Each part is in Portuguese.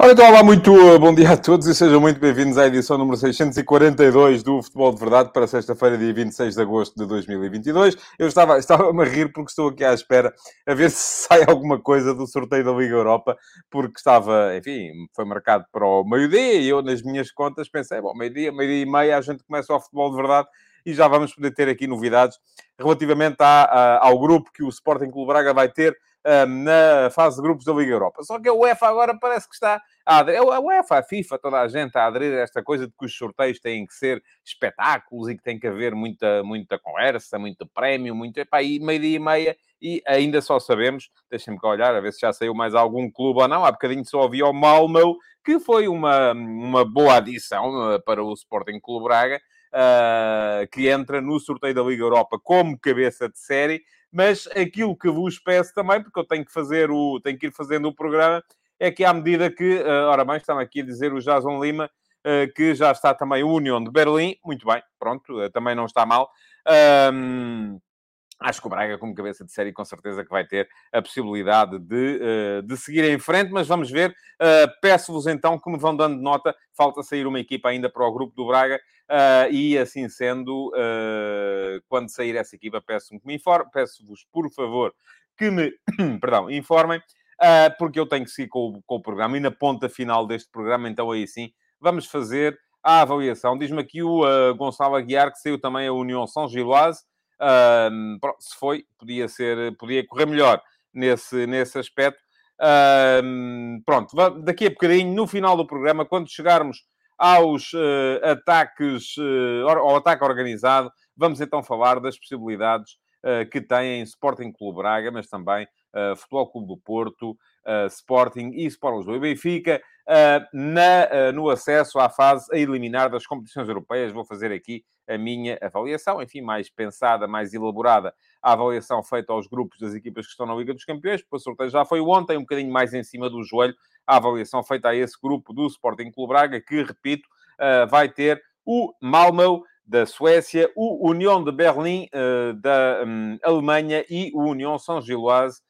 Ora, então, olá, muito uh, bom dia a todos e sejam muito bem-vindos à edição número 642 do Futebol de Verdade para sexta-feira, dia 26 de agosto de 2022. Eu estava, estava a rir porque estou aqui à espera a ver se sai alguma coisa do sorteio da Liga Europa, porque estava, enfim, foi marcado para o meio-dia e eu, nas minhas contas, pensei, bom, meio-dia, meio-dia e meia, a gente começa o Futebol de Verdade e já vamos poder ter aqui novidades relativamente à, à, ao grupo que o Sporting Clube Braga vai ter na fase de grupos da Liga Europa. Só que a UEFA agora parece que está a aderir, a UEFA, a FIFA, toda a gente a aderir a esta coisa de que os sorteios têm que ser espetáculos e que tem que haver muita, muita conversa, muito prémio, muito... Epá, e meio-dia e meia e ainda só sabemos, deixem-me cá olhar, a ver se já saiu mais algum clube ou não, há bocadinho só havia o Malmo, que foi uma, uma boa adição uh, para o Sporting Clube Braga, uh, que entra no sorteio da Liga Europa como cabeça de série, mas aquilo que vos peço também, porque eu tenho que fazer o, tenho que ir fazendo o programa, é que à medida que, uh, ora bem, estão aqui a dizer o Jason Lima, uh, que já está também o União de Berlim, muito bem, pronto, uh, também não está mal. Acho que o Braga, como cabeça de série, com certeza que vai ter a possibilidade de, uh, de seguir em frente, mas vamos ver. Uh, Peço-vos então que me vão dando nota. Falta sair uma equipa ainda para o grupo do Braga, uh, e assim sendo, quando sair essa equipa, peço-me que me informe. Peço-vos, por favor, que me perdão, informem, porque eu tenho que seguir com o, com o programa e na ponta final deste programa, então aí sim, vamos fazer a avaliação. Diz-me aqui o Gonçalo Aguiar que saiu também a União São Giloase. Um, se foi, podia ser, podia correr melhor nesse, nesse aspecto. Um, pronto, daqui a bocadinho, no final do programa, quando chegarmos aos uh, ataques, uh, ao ataque organizado, vamos então falar das possibilidades uh, que têm Sporting Clube Braga, mas também Futebol Clube do Porto, Sporting e Sport Lisboa e Benfica, na, no acesso à fase a eliminar das competições europeias. Vou fazer aqui a minha avaliação, enfim, mais pensada, mais elaborada, a avaliação feita aos grupos das equipas que estão na Liga dos Campeões, porque o sorteio já foi ontem, um bocadinho mais em cima do joelho, a avaliação feita a esse grupo do Sporting Clube Braga, que, repito, uh, vai ter o Malmö da Suécia, o União de Berlim da um, Alemanha e o União São Giloise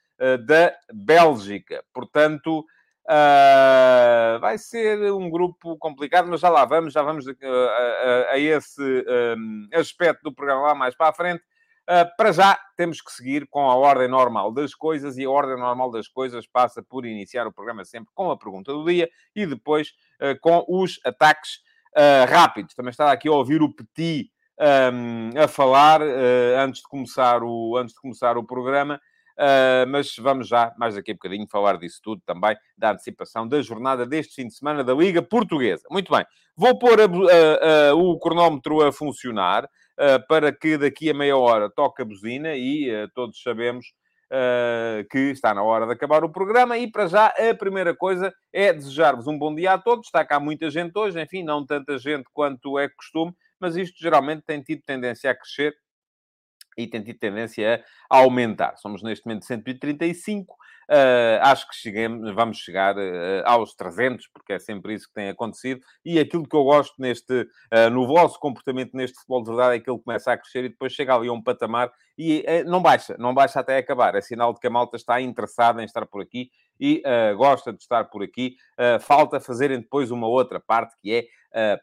da Bélgica. Portanto, Uh, vai ser um grupo complicado, mas já lá vamos, já vamos uh, a, a, esse um, aspecto do programa lá mais para a frente. Uh, para já, temos que seguir com a ordem normal das coisas, e a ordem normal das coisas passa por iniciar o programa sempre com a pergunta do dia e depois com os ataques rápidos. Também estava aqui a ouvir o Petit um, a falar antes, de começar o, antes de começar o programa. Uh, mas vamos já, mais daqui a bocadinho, falar disso tudo também, da antecipação da jornada deste fim de semana da Liga Portuguesa. Muito bem, vou pôr a, a, a, o cronómetro a funcionar uh, para que daqui a meia hora toque a buzina e uh, todos sabemos que está na hora de acabar o programa. E para já, a primeira coisa é desejar-vos um bom dia a todos. Está cá muita gente hoje, enfim, não tanta gente quanto é costume, mas isto geralmente tem tido tendência a crescer e tem tido tendência a aumentar. Somos neste momento 135, Uh, acho que cheguemos, vamos chegar uh, aos 300, porque é sempre isso que tem acontecido. E aquilo que eu gosto neste, uh, no vosso comportamento neste futebol de verdade é que ele começa a crescer e depois chega ali a um patamar e não baixa, não baixa até acabar. É sinal de que a malta está interessada em estar por aqui e gosta de estar por aqui. falta fazerem depois uma outra parte que é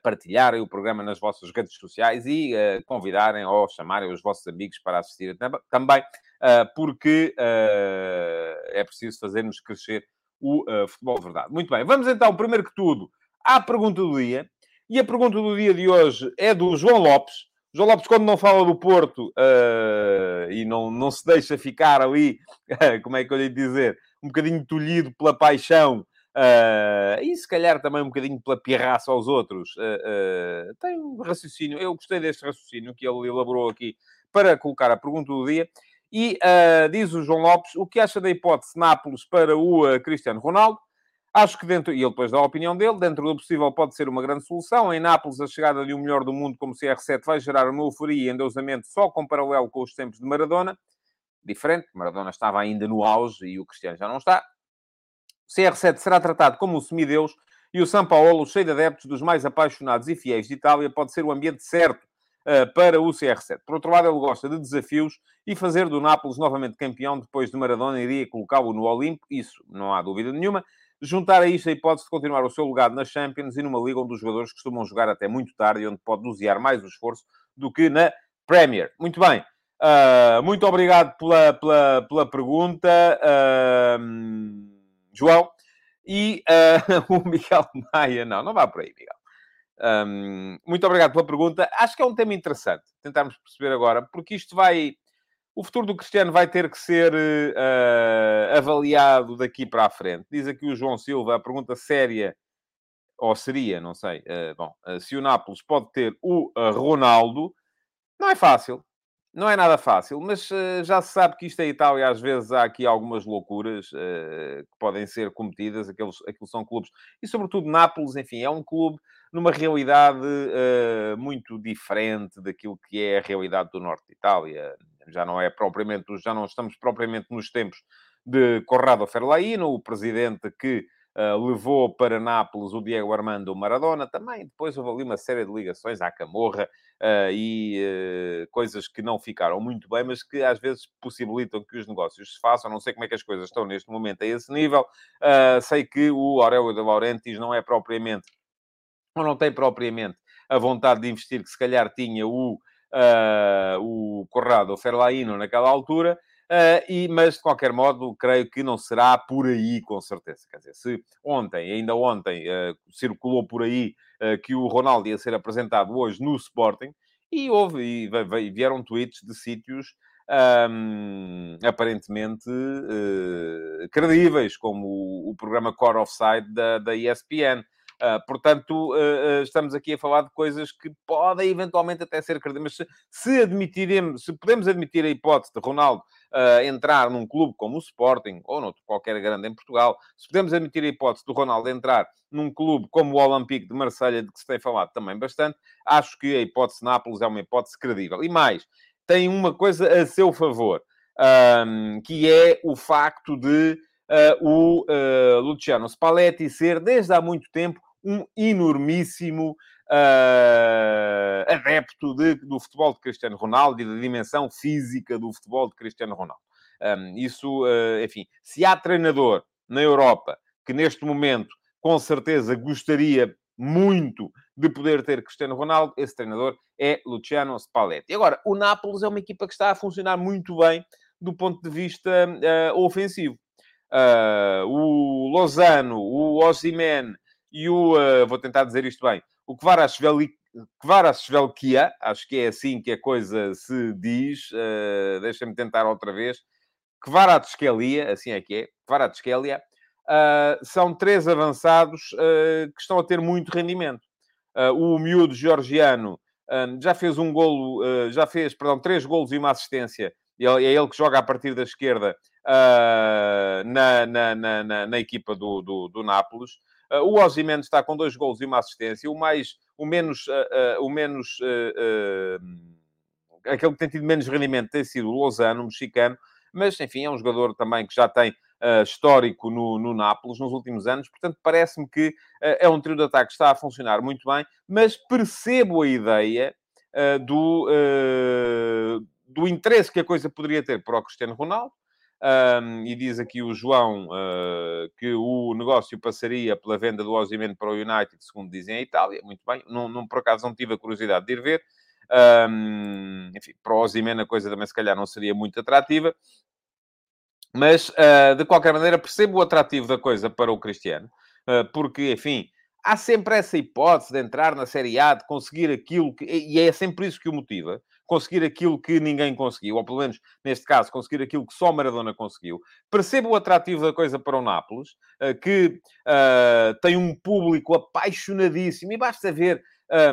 partilharem o programa nas vossas redes sociais e convidarem ou chamarem os vossos amigos para assistir também ah, porque ah, é preciso fazermos crescer o futebol de verdade. Muito bem, vamos então, primeiro que tudo, à pergunta do dia. E a pergunta do dia de hoje é do João Lopes. João Lopes, quando não fala do Porto uh, e não, não se deixa ficar ali, como é que eu lhe dizer, um bocadinho tolhido pela paixão uh, e se calhar também um bocadinho pela pirraça aos outros, uh, tem um raciocínio. Eu gostei deste raciocínio que ele elaborou aqui para colocar a pergunta do dia. E uh, diz o João Lopes o que acha da hipótese Nápoles para o uh, Cristiano Ronaldo. Acho que dentro, e ele depois dá a opinião dele, dentro do possível pode ser uma grande solução. Em Nápoles, a chegada de um melhor do mundo como CR7 vai gerar uma euforia e endeusamento só com paralelo com os tempos de Maradona. Diferente, Maradona estava ainda no auge e o Cristiano já não está. CR7 será tratado como um semideus E o São Paulo, cheio de adeptos dos mais apaixonados e fiéis de Itália, pode ser o ambiente certo uh, para o CR7. Por outro lado, ele gosta de desafios e fazer do Nápoles novamente campeão depois de Maradona iria colocá-lo no Olimpo, isso não há dúvida nenhuma. Juntar a isto a hipótese de continuar o seu legado na Champions e numa liga onde os jogadores costumam jogar até muito tarde e onde pode dosear mais o esforço do que na Premier. Muito bem. Uh, muito obrigado pela, pela, pela pergunta, uh, João. E uh, o Miguel Maia, não, não vá por aí, Miguel. Um, muito obrigado pela pergunta. Acho que é um tema interessante tentarmos perceber agora, porque isto vai. O futuro do Cristiano vai ter que ser uh, avaliado daqui para a frente. Diz aqui o João Silva, a pergunta séria, ou seria, não sei. Uh, bom, uh, se o Nápoles pode ter o Ronaldo, não é fácil. Não é nada fácil, mas uh, já se sabe que isto é Itália, às vezes há aqui algumas loucuras uh, que podem ser cometidas, aqueles, aqueles são clubes, e sobretudo Nápoles, enfim, é um clube numa realidade uh, muito diferente daquilo que é a realidade do norte de Itália. Já não é propriamente, já não estamos propriamente nos tempos de Corrado Ferlaino, o presidente que Uh, levou para Nápoles o Diego Armando Maradona, também depois houve ali uma série de ligações à Camorra uh, e uh, coisas que não ficaram muito bem, mas que às vezes possibilitam que os negócios se façam. Não sei como é que as coisas estão neste momento a esse nível. sei que o Aurélio de Laurentiis não é propriamente, ou não tem propriamente a vontade de investir que se calhar tinha o, o Corrado Ferlaino naquela altura. Uh, e, mas, de qualquer modo, creio que não será por aí, com certeza. Quer dizer, se ontem, ainda ontem, uh, circulou por aí uh, que o Ronaldo ia ser apresentado hoje no Sporting, e houve, e vieram tweets de sítios um, aparentemente credíveis, como o, o, programa Core Offside da, da ESPN. Uh, portanto, uh, uh, estamos aqui a falar de coisas que podem eventualmente até ser credíveis. Mas se, admitiremos, se podemos admitir a hipótese de Ronaldo entrar num clube como o Sporting, ou noutro qualquer grande em Portugal, se podemos admitir a hipótese do Ronaldo entrar num clube como o Olympique de Marselha, de que se tem falado também bastante, acho que a hipótese Nápoles é uma hipótese credível. E mais, tem uma coisa a seu favor, um, que é o facto de uh, o uh, Luciano Spalletti ser, desde há muito tempo, um enormíssimo uh, adepto de, do futebol de Cristiano Ronaldo e da dimensão física do futebol de Cristiano Ronaldo. Um, isso, uh, enfim, se há treinador na Europa que neste momento com certeza gostaria muito de poder ter Cristiano Ronaldo, esse treinador é Luciano Spalletti. E agora, o Nápoles é uma equipa que está a funcionar muito bem do ponto de vista uh, ofensivo. Uh, o Lozano, o Osimhen e o, uh, vou tentar dizer isto bem, o Kvarasvelkia, acho que é assim que a coisa se diz, uh, deixa-me tentar outra vez, Kvaratskhelia, assim é que é, Kvaratskhelia, uh, são três avançados uh, que estão a ter muito rendimento. o miúdo georgiano já fez um golo, já fez, perdão, três golos e uma assistência, é ele que joga a partir da esquerda na, na, na, na, equipa do, do, do Nápoles. Uh, o Ozyman está com dois gols e uma assistência. O mais, o menos, uh, o menos, aquele que tem tido menos rendimento tem sido o Lozano, o mexicano. Mas, enfim, é um jogador também que já tem Uh, histórico no, no Nápoles nos últimos anos, portanto, parece-me que uh, é um trio de ataque que está a funcionar muito bem, mas percebo a ideia uh, do, do interesse que a coisa poderia ter para o Cristiano Ronaldo, um, e diz aqui o João uh, que o negócio passaria pela venda do Osimhen para o United, segundo dizem a Itália. Muito bem, não, não, por acaso não tive a curiosidade de ir ver. Um, enfim, para o Osimhen a coisa também se calhar não seria muito atrativa. Mas, uh, de qualquer maneira, percebo o atrativo da coisa para o Cristiano. Uh, porque, enfim, há sempre essa hipótese de entrar na Série A, de conseguir aquilo que... E é sempre isso que o motiva conseguir aquilo que ninguém conseguiu, ou pelo menos, neste caso, conseguir aquilo que só Maradona conseguiu. Percebo o atrativo da coisa para o Nápoles, eh, que uh, tem um público apaixonadíssimo, e basta ver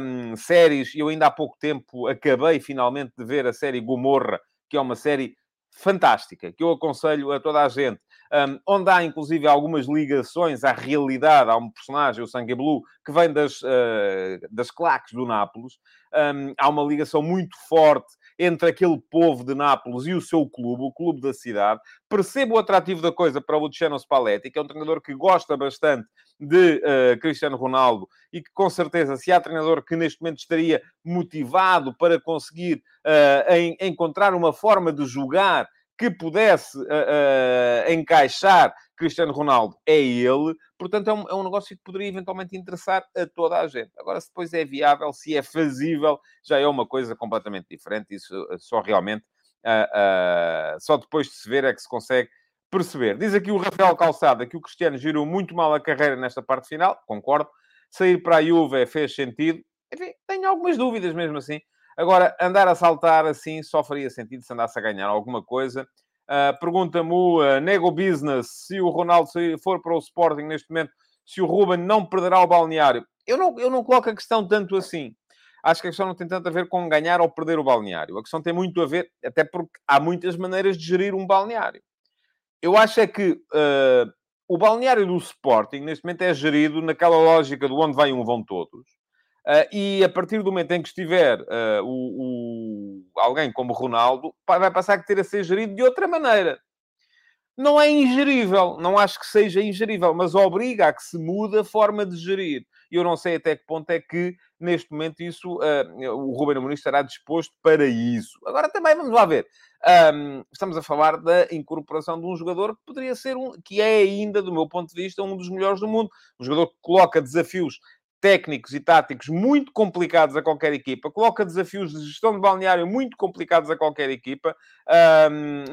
um, séries, eu ainda há pouco tempo acabei finalmente de ver a série Gomorra, que é uma série fantástica, que eu aconselho a toda a gente, um, onde há inclusive algumas ligações à realidade. Há um personagem, o Sangue Blue, que vem das, uh, das claques do Nápoles. Um, há uma ligação muito forte entre aquele povo de Nápoles e o seu clube, o clube da cidade. Percebo o atrativo da coisa para o Luciano Spalletti, que é um treinador que gosta bastante de uh, Cristiano Ronaldo e que, com certeza, se há treinador que neste momento estaria motivado para conseguir uh, encontrar uma forma de jogar que pudesse uh, uh, encaixar Cristiano Ronaldo é ele. Portanto, é um, é um, negócio que poderia eventualmente interessar a toda a gente. Agora, se depois é viável, se é fazível, já é uma coisa completamente diferente. Isso eh, só realmente, uh, só depois de se ver é que se consegue perceber. Diz aqui o Rafael Calçada que o Cristiano girou muito mal a carreira nesta parte final. Concordo. Sair para a Juve fez sentido. Enfim, tenho algumas dúvidas mesmo assim. Agora, andar a saltar assim só faria sentido se andasse a ganhar alguma coisa. Uh, Pergunta-me o uh, Nego Business se o Ronaldo for para o Sporting neste momento, se o Ruben não perderá o balneário. Eu não, eu não coloco a questão tanto assim. Acho que a questão não tem tanto a ver com ganhar ou perder o balneário. A questão tem muito a ver, até porque há muitas maneiras de gerir um balneário. Eu acho é que uh, o balneário do Sporting, neste momento, é gerido naquela lógica do onde vai um, vão todos. Uh, e a partir do momento em que estiver uh, o, o, alguém como Ronaldo, vai passar a ter a ser gerido de outra maneira. Não é ingerível, não acho que seja ingerível, mas obriga a que se mude a forma de gerir. E eu não sei até que ponto é que, neste momento, isso uh, o Ruben Amorim estará disposto para isso. Agora também vamos lá ver. Um, estamos a falar da incorporação de um jogador que poderia ser um, que é ainda, do meu ponto de vista, um dos melhores do mundo. Um jogador que coloca desafios técnicos e táticos muito complicados a qualquer equipa, coloca desafios de gestão de balneário muito complicados a qualquer equipa,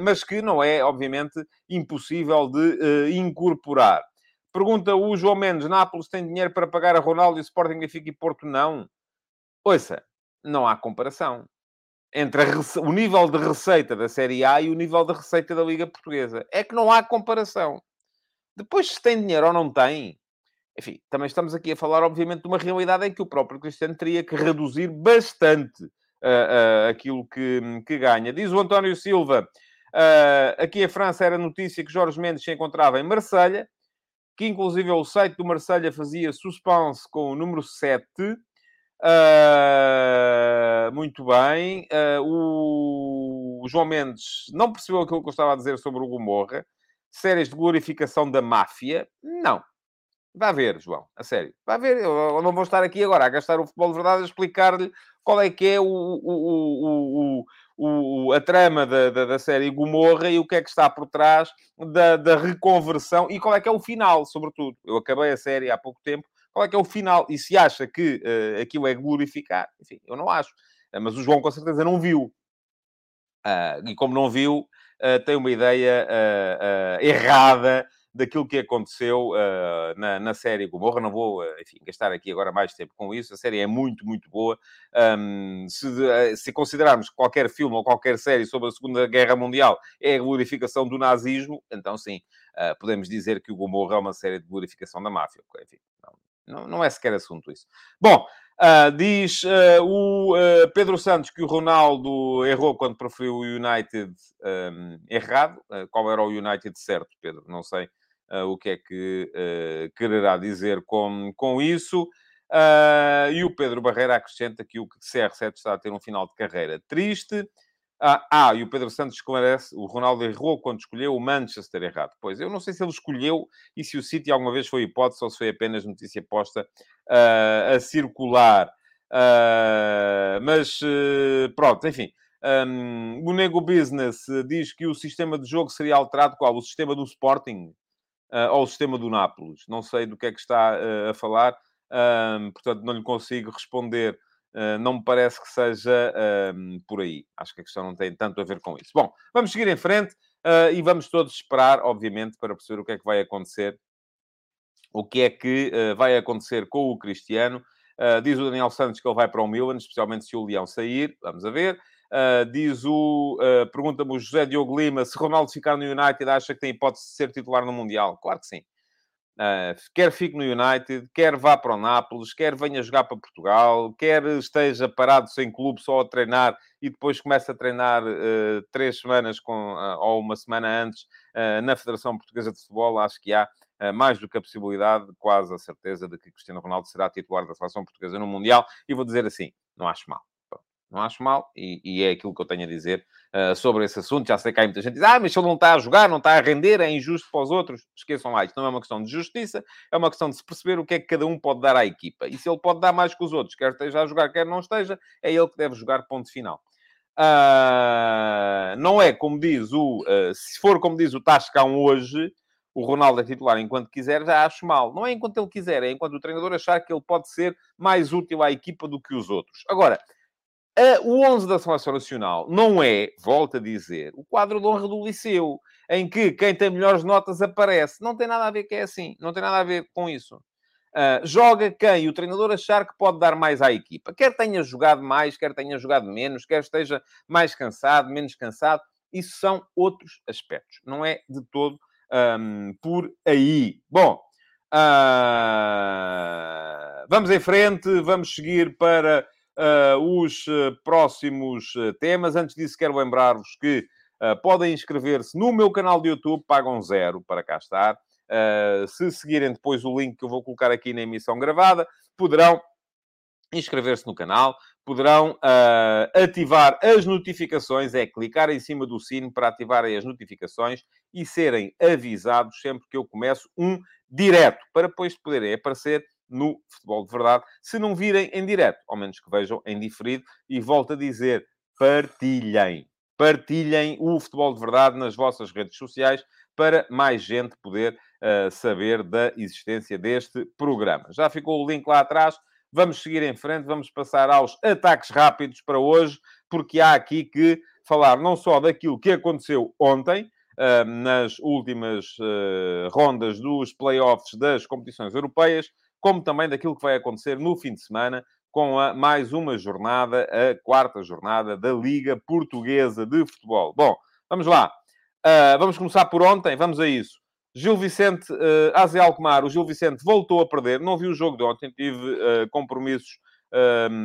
mas que não é, obviamente, impossível de uh, incorporar. Pergunta o João Mendes: Nápoles tem dinheiro para pagar a Ronaldo e Sporting, Benfica e Porto? Não. Ouça, não há comparação entre o nível de receita da Série A e o nível de receita da Liga Portuguesa. É que não há comparação. Depois, se tem dinheiro ou não tem, enfim, também estamos aqui a falar, obviamente, de uma realidade em que o próprio Cristiano teria que reduzir bastante uh, uh, aquilo que, que, ganha. Diz o António Silva, uh, aqui em França era notícia que Jorge Mendes se encontrava em Marselha, que inclusive o site do Marselha fazia suspense com o número 7. muito bem. o João Mendes não percebeu aquilo que eu estava a dizer sobre o Gomorra. Séries de glorificação da máfia? Não. Vá ver, João, a sério. Vá ver. Eu não vou estar aqui agora a gastar o futebol de verdade a explicar-lhe qual é que é o, o, o, o a trama da, da, da, série Gomorra e o que é que está por trás da, da reconversão e qual é que é o final, sobretudo. Eu acabei a série há pouco tempo. Qual é que é o final? E se acha que uh, aquilo é glorificar? Enfim, eu não acho. Uh, mas o João com certeza não viu. Uh, e como não viu, tem uma ideia errada daquilo que aconteceu uh, na, na série Gomorra. Não vou, uh, enfim, gastar aqui agora mais tempo com isso. A série é muito, muito boa. Um, se, uh, se, considerarmos que qualquer filme ou qualquer série sobre a Segunda Guerra Mundial é a glorificação do nazismo, então sim, podemos dizer que o Gomorra é uma série de glorificação da máfia. Enfim, não, não, não é sequer assunto isso. Bom, Uh, diz uh, o uh, Pedro Santos que o Ronaldo errou quando preferiu o United um, errado. qual era o United certo, Pedro? Não sei o que é que quererá dizer com, com isso. e o Pedro Barreira acrescenta que o CR7 está a ter um final de carreira triste. Ah, ah, e o Pedro Santos esclarece, o Ronaldo errou quando escolheu o Manchester errado. Pois, eu não sei se ele escolheu e se o City alguma vez foi hipótese ou se foi apenas notícia posta uh, a circular. Uh, mas, uh, pronto, enfim. Um, o Nego Business diz que o sistema de jogo seria alterado qual? O sistema do Sporting ou o sistema do Nápoles? Não sei do que é que está a falar, portanto não lhe consigo responder Uh, não me parece que seja por aí. Acho que a questão não tem tanto a ver com isso. Bom, vamos seguir em frente e vamos todos esperar, obviamente, para perceber o que é que vai acontecer. O que é que vai acontecer com o Cristiano. diz o Daniel Santos que ele vai para o Milan, especialmente se o Leão sair. Vamos a ver. Diz o... Pergunta-me o José Diogo Lima se Ronaldo ficar no United acha que tem hipótese de ser titular no Mundial. Claro que sim. Uh, quer fique no United, quer vá para o Nápoles, quer venha jogar para Portugal, quer esteja parado sem clube só a treinar e depois comece a treinar uh, três semanas com, uh, ou uma semana antes na Federação Portuguesa de Futebol, acho que há mais do que a possibilidade, quase a certeza, de que Cristiano Ronaldo será titular da Seleção Portuguesa no Mundial. E vou dizer assim, não acho mal. Não acho mal, e, e é aquilo que eu tenho a dizer uh, sobre esse assunto. Já sei que há muita gente que diz, ah, mas se ele não está a jogar, não está a render, é injusto para os outros. Esqueçam lá, isto não é uma questão de justiça, é uma questão de se perceber o que é que cada um pode dar à equipa. E se ele pode dar mais que os outros, quer esteja a jogar, quer não esteja, é ele que deve jogar, ponto final. Uh, não é como diz o... Uh, se for como diz o Tascão hoje, o Ronaldo é titular enquanto quiser, já acho mal. Não é enquanto ele quiser, é enquanto o treinador achar que ele pode ser mais útil à equipa do que os outros. Agora, o 11 da Seleção Nacional não é, volto a dizer, o quadro de honra do Liceu, em que quem tem melhores notas aparece. Não tem nada a ver que é assim. Não tem nada a ver com isso. Uh, joga quem o treinador achar que pode dar mais à equipa. Quer tenha jogado mais, quer tenha jogado menos, quer esteja mais cansado, menos cansado. Isso são outros aspectos. Não é de todo um, por aí. Bom, uh, vamos em frente, vamos seguir para uh, os uh, próximos uh, temas. Antes disso, quero lembrar-vos que podem inscrever-se no meu canal de YouTube, pagam zero para cá estar. se seguirem depois o link que eu vou colocar aqui na emissão gravada, poderão inscrever-se no canal, poderão uh, ativar as notificações, é clicar em cima do sino para ativarem as notificações e serem avisados sempre que eu começo um direto, para depois poderem aparecer no Futebol de Verdade, se não virem em direto, ao menos que vejam em diferido. E volto a dizer, partilhem. Partilhem o Futebol de Verdade nas vossas redes sociais para mais gente poder uh, saber da existência deste programa. Já ficou o link lá atrás. Vamos seguir em frente, vamos passar aos ataques rápidos para hoje, porque há aqui que falar não só daquilo que aconteceu ontem, uh, nas últimas uh, rondas dos playoffs das competições europeias, como também daquilo que vai acontecer no fim de semana com a mais uma jornada, a quarta jornada da Liga Portuguesa de Futebol. Bom, vamos lá. Uh, vamos começar por ontem, vamos a isso. Gil Vicente, uh, Aze o Gil Vicente voltou a perder. Não vi o jogo de ontem, tive uh, compromissos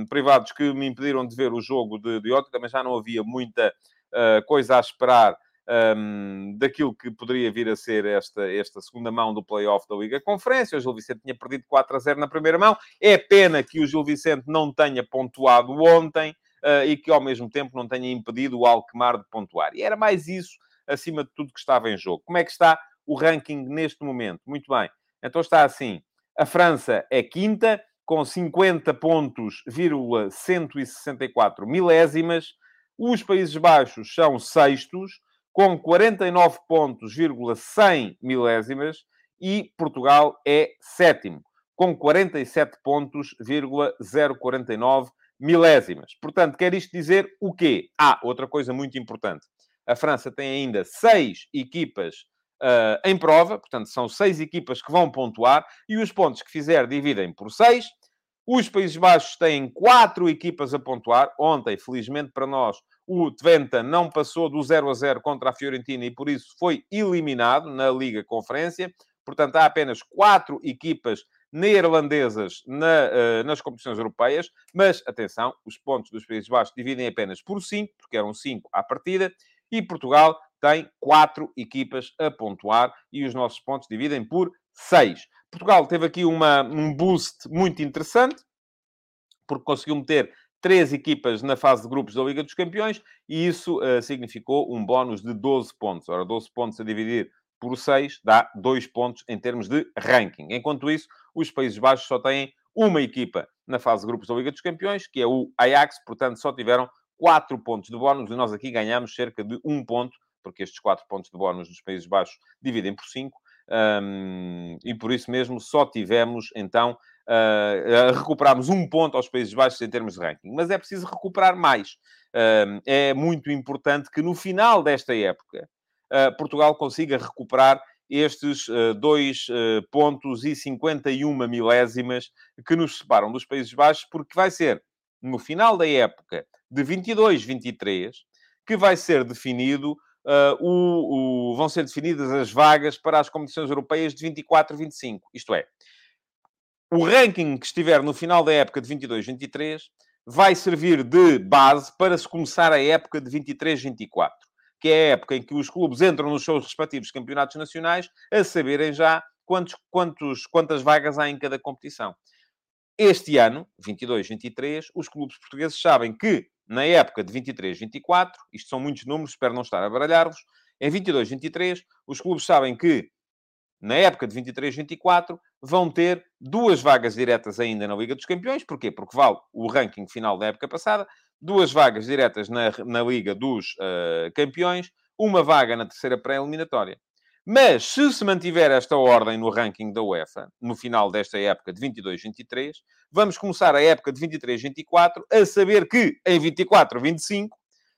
privados que me impediram de ver o jogo de, de ontem. Também já não havia muita uh, coisa a esperar um, daquilo que poderia vir a ser esta, esta segunda mão do play-off da Liga Conferência. O Gil Vicente tinha perdido 4 a 0 na primeira mão. É pena que o Gil Vicente não tenha pontuado ontem uh, e que, ao mesmo tempo, não tenha impedido o Alkmaar de pontuar. E era mais isso, acima de tudo, que estava em jogo. Como é que está o ranking neste momento? Muito bem. Então está assim. A França é quinta, com 50 pontos, 164 milésimas. Os Países Baixos são sextos, com 49 pontos, 100 milésimas, e Portugal é sétimo, com 47 pontos, 049 milésimas. Portanto, quer isto dizer o quê? Ah, outra coisa muito importante. A França tem ainda seis equipas uh, em prova, portanto, são seis equipas que vão pontuar, e os pontos que fizer dividem por seis. Os Países Baixos têm quatro equipas a pontuar. Ontem, felizmente para nós, o Twente não passou do 0 a 0 contra a Fiorentina e por isso foi eliminado na Liga Conferência. Portanto, há apenas quatro equipas neerlandesas na, uh, nas competições europeias, mas atenção, os pontos dos Países Baixos dividem apenas por 5, porque eram 5 à partida, e Portugal tem quatro equipas a pontuar e os nossos pontos dividem por 6. Portugal teve aqui uma, um boost muito interessante, porque conseguiu meter três equipas na fase de grupos da Liga dos Campeões e isso uh, significou um bónus de 12 pontos. Ora, 12 pontos a dividir por 6 dá 2 pontos em termos de ranking. Enquanto isso, os Países Baixos só têm uma equipa na fase de grupos da Liga dos Campeões, que é o Ajax, portanto só tiveram 4 pontos de bónus e nós aqui ganhamos cerca de 1 ponto, porque estes 4 pontos de bónus dos Países Baixos dividem por 5, um, e por isso mesmo só tivemos então Uh, recuperamos um ponto aos Países Baixos em termos de ranking, mas é preciso recuperar mais. Uh, é muito importante que no final desta época uh, Portugal consiga recuperar estes 2 pontos e 51 milésimas que nos separam dos Países Baixos, porque vai ser no final da época de 22-23 que vai ser definido uh, o, o, vão ser definidas as vagas para as competições europeias de 24-25. Isto é, o ranking que estiver no final da época de 22-23 vai servir de base para se começar a época de 23-24, que é a época em que os clubes entram nos seus respectivos campeonatos nacionais a saberem já quantos, quantos, quantas vagas há em cada competição. Este ano, 22-23, os clubes portugueses sabem que na época de 23-24, isto são muitos números, espero não estar a baralhar-vos, em 22-23, os clubes sabem que, na época de 23-24, vão ter duas vagas diretas ainda na Liga dos Campeões. Porquê? Porque vale o ranking final da época passada, duas vagas diretas na, na Liga dos uh, Campeões, uma vaga na terceira pré-eliminatória. Mas, se se mantiver esta ordem no ranking da UEFA, no final desta época de 22-23, vamos começar a época de 23-24 a saber que, em 24-25,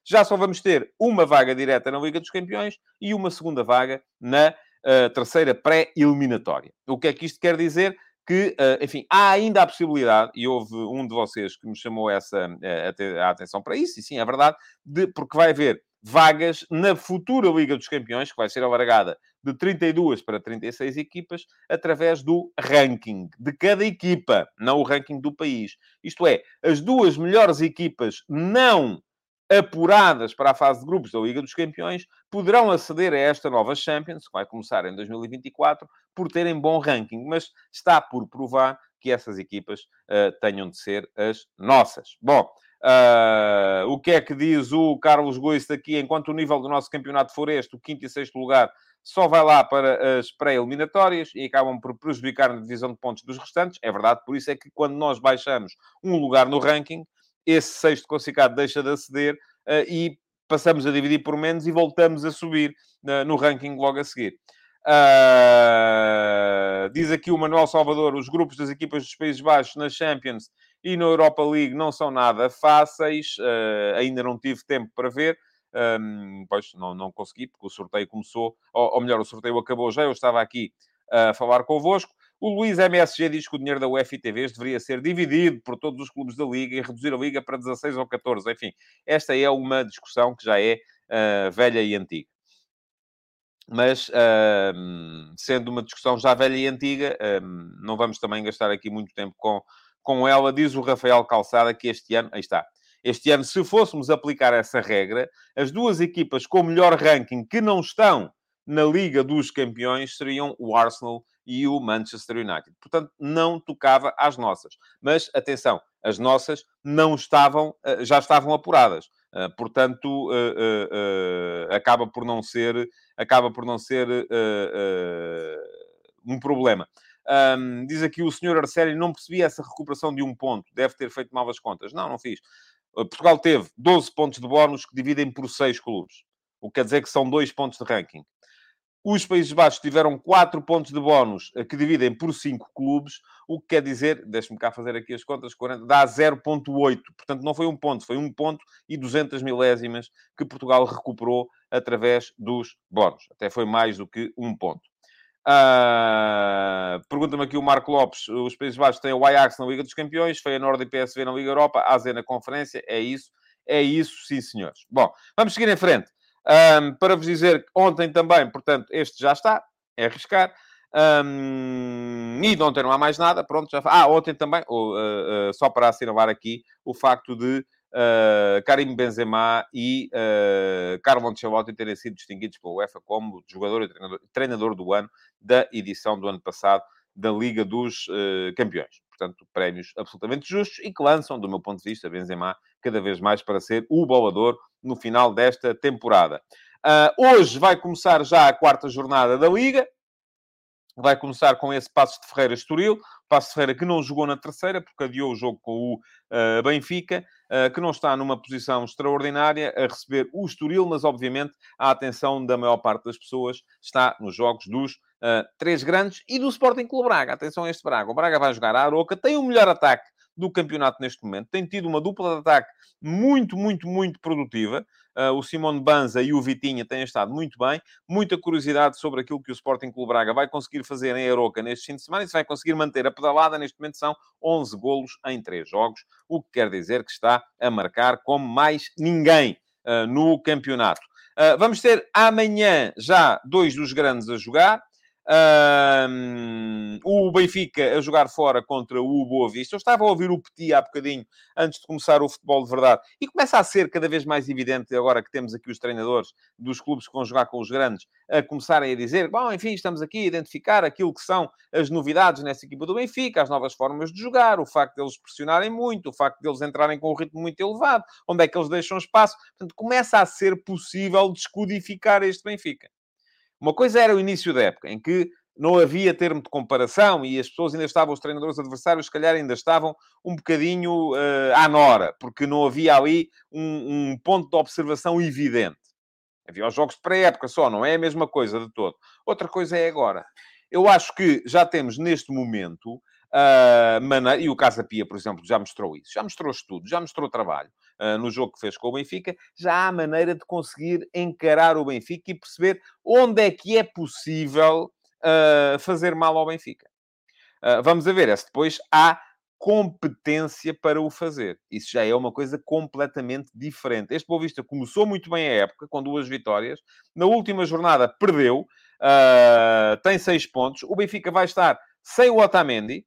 já só vamos ter uma vaga direta na Liga dos Campeões e uma segunda vaga na uh, terceira pré-eliminatória. O que é que isto quer dizer? Que, uh, enfim, há ainda a possibilidade, e houve um de vocês que me chamou essa, uh, a atenção para isso, e sim, é verdade, de, porque vai haver vagas na futura Liga dos Campeões, que vai ser alargada de 32 para 36 equipas, através do ranking de cada equipa, não o ranking do país. Isto é, as duas melhores equipas não apuradas para a fase de grupos da Liga dos Campeões poderão aceder a esta nova Champions, que vai começar em 2024, por terem bom ranking, mas está por provar que essas equipas uh, tenham de ser as nossas. Bom, Uh, o que é que diz o Carlos Goist aqui? Enquanto o nível do nosso campeonato for este, o quinto e sexto lugar só vai lá para as pré-eliminatórias e acabam por prejudicar na divisão de pontos dos restantes. É verdade, por isso é que quando nós baixamos um lugar no ranking, esse sexto classificado deixa de aceder uh, e passamos a dividir por menos e voltamos a subir uh, no ranking logo a seguir. Uh, diz aqui o Manuel Salvador, os grupos das equipas dos Países Baixos na Champions e na Europa League não são nada fáceis, uh, ainda não tive tempo para ver. Um, pois não, não consegui, porque o sorteio começou, ou, ou, melhor, o sorteio acabou já, eu estava aqui a falar convosco. O Luís MSG diz que o dinheiro da UEFA TVs deveria ser dividido por todos os clubes da Liga e reduzir a Liga para 16 ou 14. Enfim, esta é uma discussão que já é uh, velha e antiga. Mas, uh, sendo uma discussão já velha e antiga, uh, não vamos também gastar aqui muito tempo com com ela, diz o Rafael Calçada que este ano, aí está, este ano, se fôssemos aplicar essa regra, as duas equipas com melhor ranking que não estão na Liga dos Campeões seriam o Arsenal e o Manchester United. Portanto, não tocava às nossas. Mas, atenção, as nossas não estavam, eh, já estavam apuradas. Eh, portanto, eh, acaba por não ser, acaba por não ser um problema. Um, diz aqui o senhor Arceli, não percebi essa recuperação de um ponto. Deve ter feito mal as contas. Não, não fiz. Uh, Portugal teve 12 pontos de bónus que dividem por 6 clubes. O que quer dizer que são 2 pontos de ranking. Os Países Baixos tiveram 4 pontos de bónus uh, que dividem por 5 clubes, o que quer dizer, deixe-me cá fazer aqui as contas, 40, dá 0.8. Portanto, não foi um ponto, foi um ponto e 200 milésimas que Portugal recuperou através dos bónus. Até foi mais do que um ponto. Uh, Pergunta-me aqui o Marco Lopes: os Países Baixos têm o Ajax na Liga dos Campeões, Feyenoord e PSV na Liga Europa, AZ na Conferência. É isso, é isso, sim, senhores. Bom, vamos seguir em frente. Um, para vos dizer que ontem também, portanto, este já está, é arriscar. Um, e de ontem não há mais nada, pronto, já Ah, ontem também, uh, uh, só para assinalar aqui o facto de uh, Karim Benzema e uh, Carlo Ancelotti terem sido distinguidos pela UEFA como jogador e treinador, treinador do ano da edição do ano passado da Liga dos uh, Campeões. Portanto, prémios absolutamente justos e que lançam, do meu ponto de vista, Benzema cada vez mais para ser o bolador no final desta temporada. Uh, hoje vai começar já a quarta jornada da Liga. Vai começar com esse Passo de Ferreira Estoril. Passo de Ferreira que não jogou na terceira, porque adiou o jogo com o uh, Benfica. Eh, que não está numa posição extraordinária a receber o Estoril, mas obviamente a atenção da maior parte das pessoas está nos jogos dos uh, três grandes e do Sporting Clube Braga. Atenção a este Braga. O Braga vai jogar a Aroca, tem o melhor ataque do campeonato neste momento. Tem tido uma dupla de ataque muito, muito, muito produtiva. Uh, o Simone Banza e o Vitinha têm estado muito bem. Muita curiosidade sobre aquilo que o Sporting Clube Braga vai conseguir fazer em Aroca neste fim de semana e se vai conseguir manter a pedalada. Neste momento são 11 golos em 3 jogos, o que quer dizer que está a marcar como mais ninguém uh, no campeonato. Uh, vamos ter amanhã já dois dos grandes a jogar. Um, o Benfica a jogar fora contra o Boa Vista. Eu estava a ouvir o Petit há bocadinho, antes de começar o futebol de verdade. E começa a ser cada vez mais evidente, agora que temos aqui os treinadores dos clubes que vão jogar com os grandes, a começarem a dizer, bom, enfim, estamos aqui a identificar aquilo que são as novidades nessa equipa do Benfica, as novas formas de jogar, o facto deles pressionarem muito, o facto deles entrarem com um ritmo muito elevado, onde é que eles deixam espaço. Portanto, começa a ser possível descodificar este Benfica. Uma coisa era o início da época, em que não havia termo de comparação e as pessoas ainda estavam, os treinadores adversários, se calhar ainda estavam um bocadinho uh, à nora, porque não havia ali um, um ponto de observação evidente. Havia os jogos de pré-época só, não é a mesma coisa de todo. Outra coisa é agora. Eu acho que já temos neste momento uh, e o Casa Pia, por exemplo, já mostrou isso, já mostrou estudo, já mostrou trabalho no jogo que fez com o Benfica, já há maneira de conseguir encarar o Benfica e perceber onde é que é possível uh, fazer mal ao Benfica. vamos a ver, é se depois há competência para o fazer. Isso já é uma coisa completamente diferente. Este Boa Vista começou muito bem a época, com duas vitórias. Na última jornada perdeu, uh, tem seis pontos. O Benfica vai estar sem o Otamendi.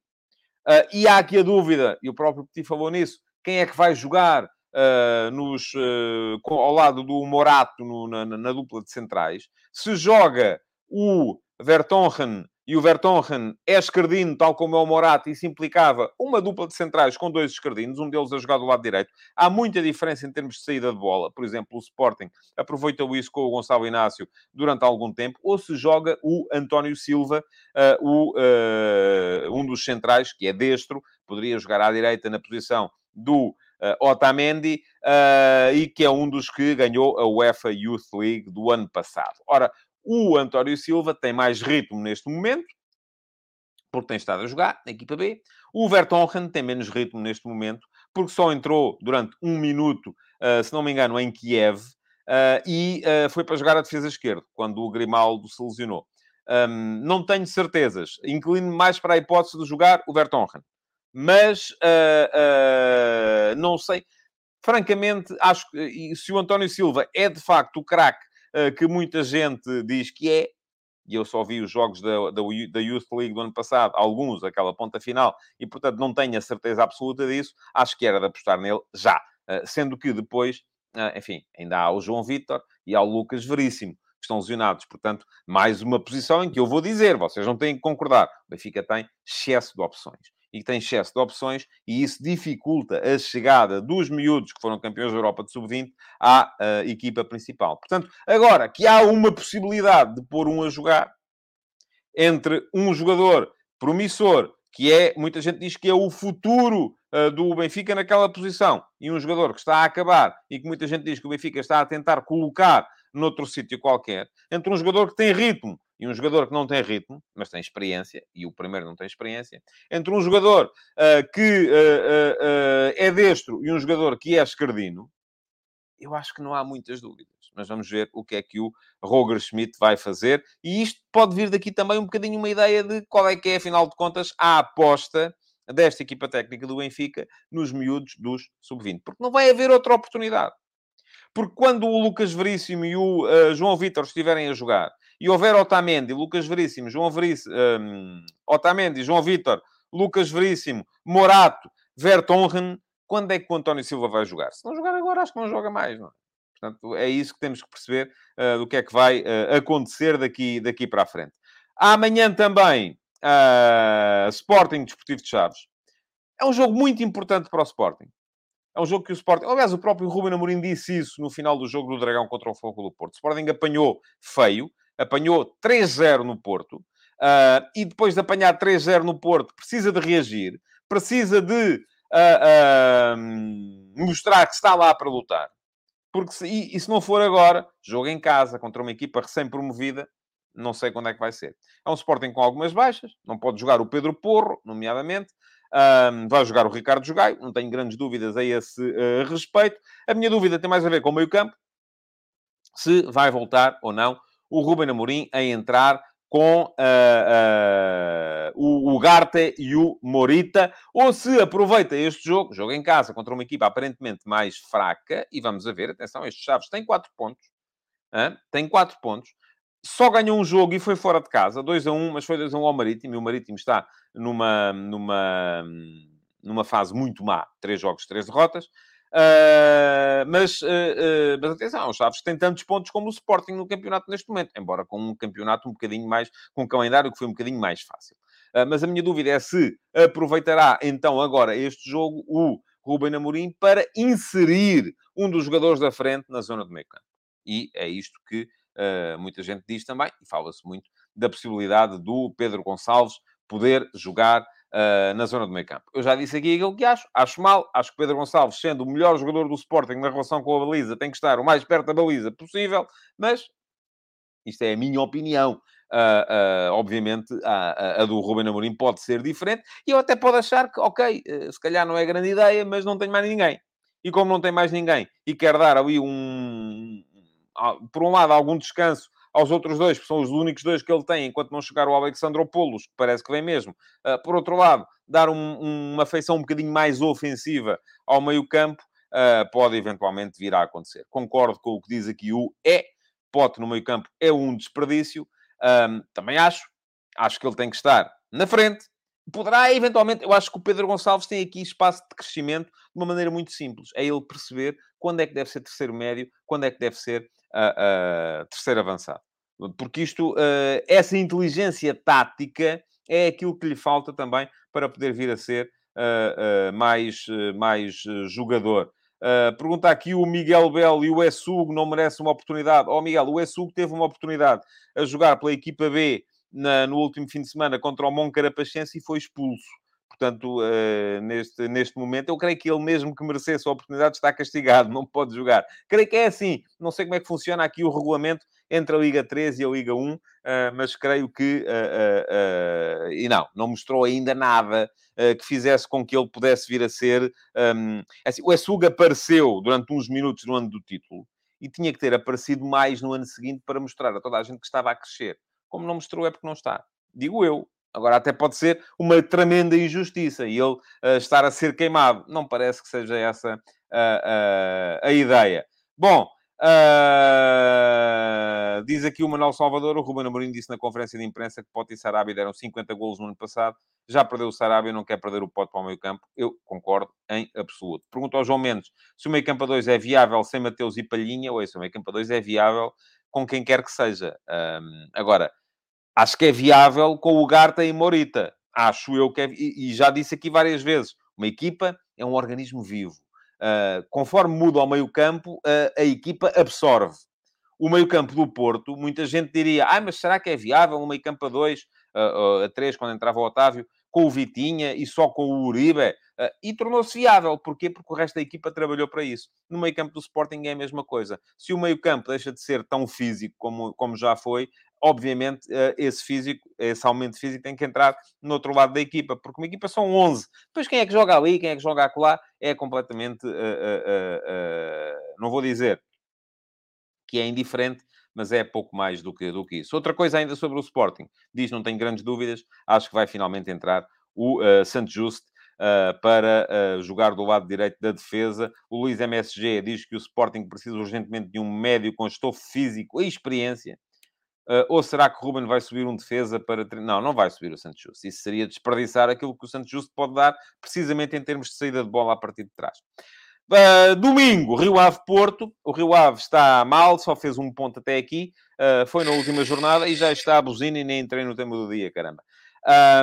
Uh, e há aqui a dúvida, e o próprio Petit falou nisso, quem é que vai jogar uh, nos, uh, ao lado do Morato no, na, na, dupla de centrais? Se joga o Vertonghen e o Vertonghen é escardino, tal como é o Morato, isso implicava uma dupla de centrais com dois escardinos, um deles a jogar do lado direito. Há muita diferença em termos de saída de bola. Por exemplo, o Sporting aproveitou isso com o Gonçalo Inácio durante algum tempo, ou se joga o António Silva, uh, o, uh, um dos centrais, que é destro, poderia jogar à direita na posição do uh, Otamendi, uh, e que é um dos que ganhou a UEFA Youth League do ano passado. Ora, o António Silva tem mais ritmo neste momento, porque tem estado a jogar na equipa B. O Vertonghen tem menos ritmo neste momento, porque só entrou durante um minuto, uh, se não me engano, em Kiev, e foi para jogar a defesa esquerda, quando o Grimaldo se lesionou. Um, não tenho certezas. Inclino mais para a hipótese de jogar o Vertonghen. Mas não sei. Francamente, acho que se o António Silva é de facto o craque eh, que muita gente diz que é, e eu só vi os jogos da, da, da, Youth League do ano passado, alguns, aquela ponta final, e portanto não tenho a certeza absoluta disso, acho que era de apostar nele já. Sendo que depois, enfim, ainda há o João Vitor e há o Lucas Veríssimo, que estão lesionados. Portanto, mais uma posição em que eu vou dizer, vocês não têm que concordar. O Benfica tem excesso de opções e tem excesso de opções, e isso dificulta a chegada dos miúdos que foram campeões da Europa de Sub-20 à uh, equipa principal. Portanto, agora que há uma possibilidade de pôr um a jogar entre um jogador promissor, que é, muita gente diz que é o futuro uh, do Benfica naquela posição, e um jogador que está a acabar e que muita gente diz que o Benfica está a tentar colocar noutro sítio qualquer, entre um jogador que tem ritmo e um jogador que não tem ritmo, mas tem experiência, e o primeiro não tem experiência, entre um jogador uh, que uh, uh, é destro e um jogador que é escardino, eu acho que não há muitas dúvidas. Mas vamos ver o que é que o Roger Schmidt vai fazer. E isto pode vir daqui também um bocadinho uma ideia de qual é que é, afinal de contas, a aposta desta equipa técnica do Benfica nos miúdos dos sub-20. Porque não vai haver outra oportunidade. Porque quando o Lucas Veríssimo e o uh, João Vitor estiverem a jogar e houver Otamendi, Lucas Veríssimo, João Veríssimo, um, Otamendi, João Vitor, Lucas Veríssimo, Morato, Vertonghen, quando é que o António Silva vai jogar? Se não jogar agora, acho que não joga mais, não é? Portanto, é isso que temos que perceber uh, do que é que vai uh, acontecer daqui, daqui para a frente. Amanhã também, uh, Sporting Desportivo de Chaves. É um jogo muito importante para o Sporting. É um jogo que o Sporting... Aliás, o próprio Ruben Amorim disse isso no final do jogo do Dragão contra o Fogo do Porto. O Sporting apanhou feio, apanhou 3-0 no Porto, uh, e depois de apanhar 3-0 no Porto, precisa de reagir, precisa de uh, mostrar que está lá para lutar. Porque se, e, e se não for agora, jogo em casa contra uma equipa recém-promovida, não sei quando é que vai ser. É um Sporting com algumas baixas, não pode jogar o Pedro Porro, nomeadamente, um, vai jogar o Ricardo Jogai, não tenho grandes dúvidas a esse uh, respeito. A minha dúvida tem mais a ver com o meio-campo, se vai voltar ou não o Ruben Amorim a entrar com uh, uh, o Ugarte e o Morita, ou se aproveita este jogo, jogo em casa, contra uma equipa aparentemente mais fraca, e vamos a ver, atenção, estes Chaves têm 4 pontos, hein? tem 4 pontos, só ganhou um jogo e foi fora de casa, 2 a 1, mas foi 2 a 1 ao Marítimo, e o Marítimo está numa, numa, numa fase muito má, três jogos, três derrotas. Uh, mas, uh, uh, mas atenção, os Chaves têm tantos pontos como o Sporting no campeonato neste momento, embora com um campeonato um bocadinho mais, com um calendário que foi um bocadinho mais fácil. mas a minha dúvida é se aproveitará então agora este jogo o Ruben Amorim para inserir um dos jogadores da frente na zona do meio campo. E é isto que muita gente diz também, e fala-se muito, da possibilidade do Pedro Gonçalves poder jogar uh, na zona do meio campo. Eu já disse aqui aquilo que acho. Acho mal. Acho que Pedro Gonçalves, sendo o melhor jogador do Sporting na relação com a baliza, tem que estar o mais perto da baliza possível. Mas isto é a minha opinião. Uh, uh, obviamente, a, a, do Ruben Amorim pode ser diferente. E eu até posso achar que, ok, uh, se calhar não é grande ideia, mas não tenho mais ninguém. E como não tem mais ninguém e quer dar ali um... Por um lado, algum descanso aos outros dois, que são os únicos dois que ele tem, enquanto não chegar o Alexandropoulos, que parece que vem mesmo. Uh, por outro lado, dar um, uma feição um bocadinho mais ofensiva ao meio-campo, uh, pode eventualmente vir a acontecer. Concordo com o que diz aqui o é. Pote no meio-campo é um desperdício. Também acho. Acho que ele tem que estar na frente. Poderá, eventualmente, eu acho que o Pedro Gonçalves tem aqui espaço de crescimento de uma maneira muito simples. É ele perceber quando é que deve ser terceiro médio, quando é que deve ser a, terceiro avançado. Porque isto, uh, essa inteligência tática é aquilo que lhe falta também para poder vir a ser uh, uh, mais, mais jogador. Uh, pergunta aqui o Miguel Bell e o Essugo não merecem uma oportunidade. Ó oh, Miguel, o Essugo teve uma oportunidade a jogar pela equipa B na, no último fim de semana contra o Moncarapachense e foi expulso. Portanto, uh, neste, neste momento, eu creio que ele mesmo que merecesse a oportunidade está castigado, não pode jogar. Creio que é assim. Não sei como é que funciona aqui o regulamento entre a Liga 3 e a Liga 1, uh, eh, mas creio que... Uh, e não, não mostrou ainda nada que fizesse com que ele pudesse vir a ser... Um, ehm, assim, o Essuga apareceu durante uns minutos no ano do título e tinha que ter aparecido mais no ano seguinte para mostrar a toda a gente que estava a crescer. Como não mostrou é porque não está. Digo eu, Agora, até pode ser uma tremenda injustiça e ele uh, estar a ser queimado. Não parece que seja essa uh, uh, a ideia. Bom, diz aqui o Manuel Salvador, o Ruben Amorim disse na conferência de imprensa que Pote e Sarabia deram 50 golos no ano passado. Já perdeu o Sarabia, não quer perder o Pote para o meio campo. Eu concordo em absoluto. Pergunto ao João Mendes se o meio campo a 2 é viável sem Mateus e Palhinha ou se o meio campo a 2 é viável com quem quer que seja. Agora Acho que é viável com o Garta e Morita. Acho eu que é... E, já disse aqui várias vezes, uma equipa é um organismo vivo. Uh, conforme muda ao meio campo, uh, a equipa absorve. O meio campo do Porto, muita gente diria, ah, mas será que é viável um meio campo a dois, uh, a três, quando entrava o Otávio, com o Vitinha e só com o Uribe? e tornou-se viável. Porquê? Porque o resto da equipa trabalhou para isso. No meio campo do Sporting é a mesma coisa. Se o meio campo deixa de ser tão físico como, como já foi, obviamente, eh, esse físico, esse aumento físico tem que entrar no outro lado da equipa, porque uma equipa são 11. Depois, quem é que joga ali, quem é que joga acolá, é completamente, uh, uh, uh, não vou dizer que é indiferente, mas é pouco mais do que, do que isso. Outra coisa ainda sobre o Sporting. Diz, não tenho grandes dúvidas, acho que vai finalmente entrar o uh, Santos Just uh, para uh, jogar do lado direito da defesa. O Luís MSG diz que o Sporting precisa urgentemente de um médio com estofo físico e experiência. Uh, ou será que Ruben vai subir um defesa para... Não, não vai subir o Santos Justo. Isso seria desperdiçar aquilo que o Santos Justo pode dar, precisamente em termos de saída de bola a partir de trás. Uh, domingo, Rio Ave Porto. O Rio Ave está mal, só fez um ponto até aqui. Uh, foi na última jornada e já está a buzina e nem entrei no tema do dia, caramba.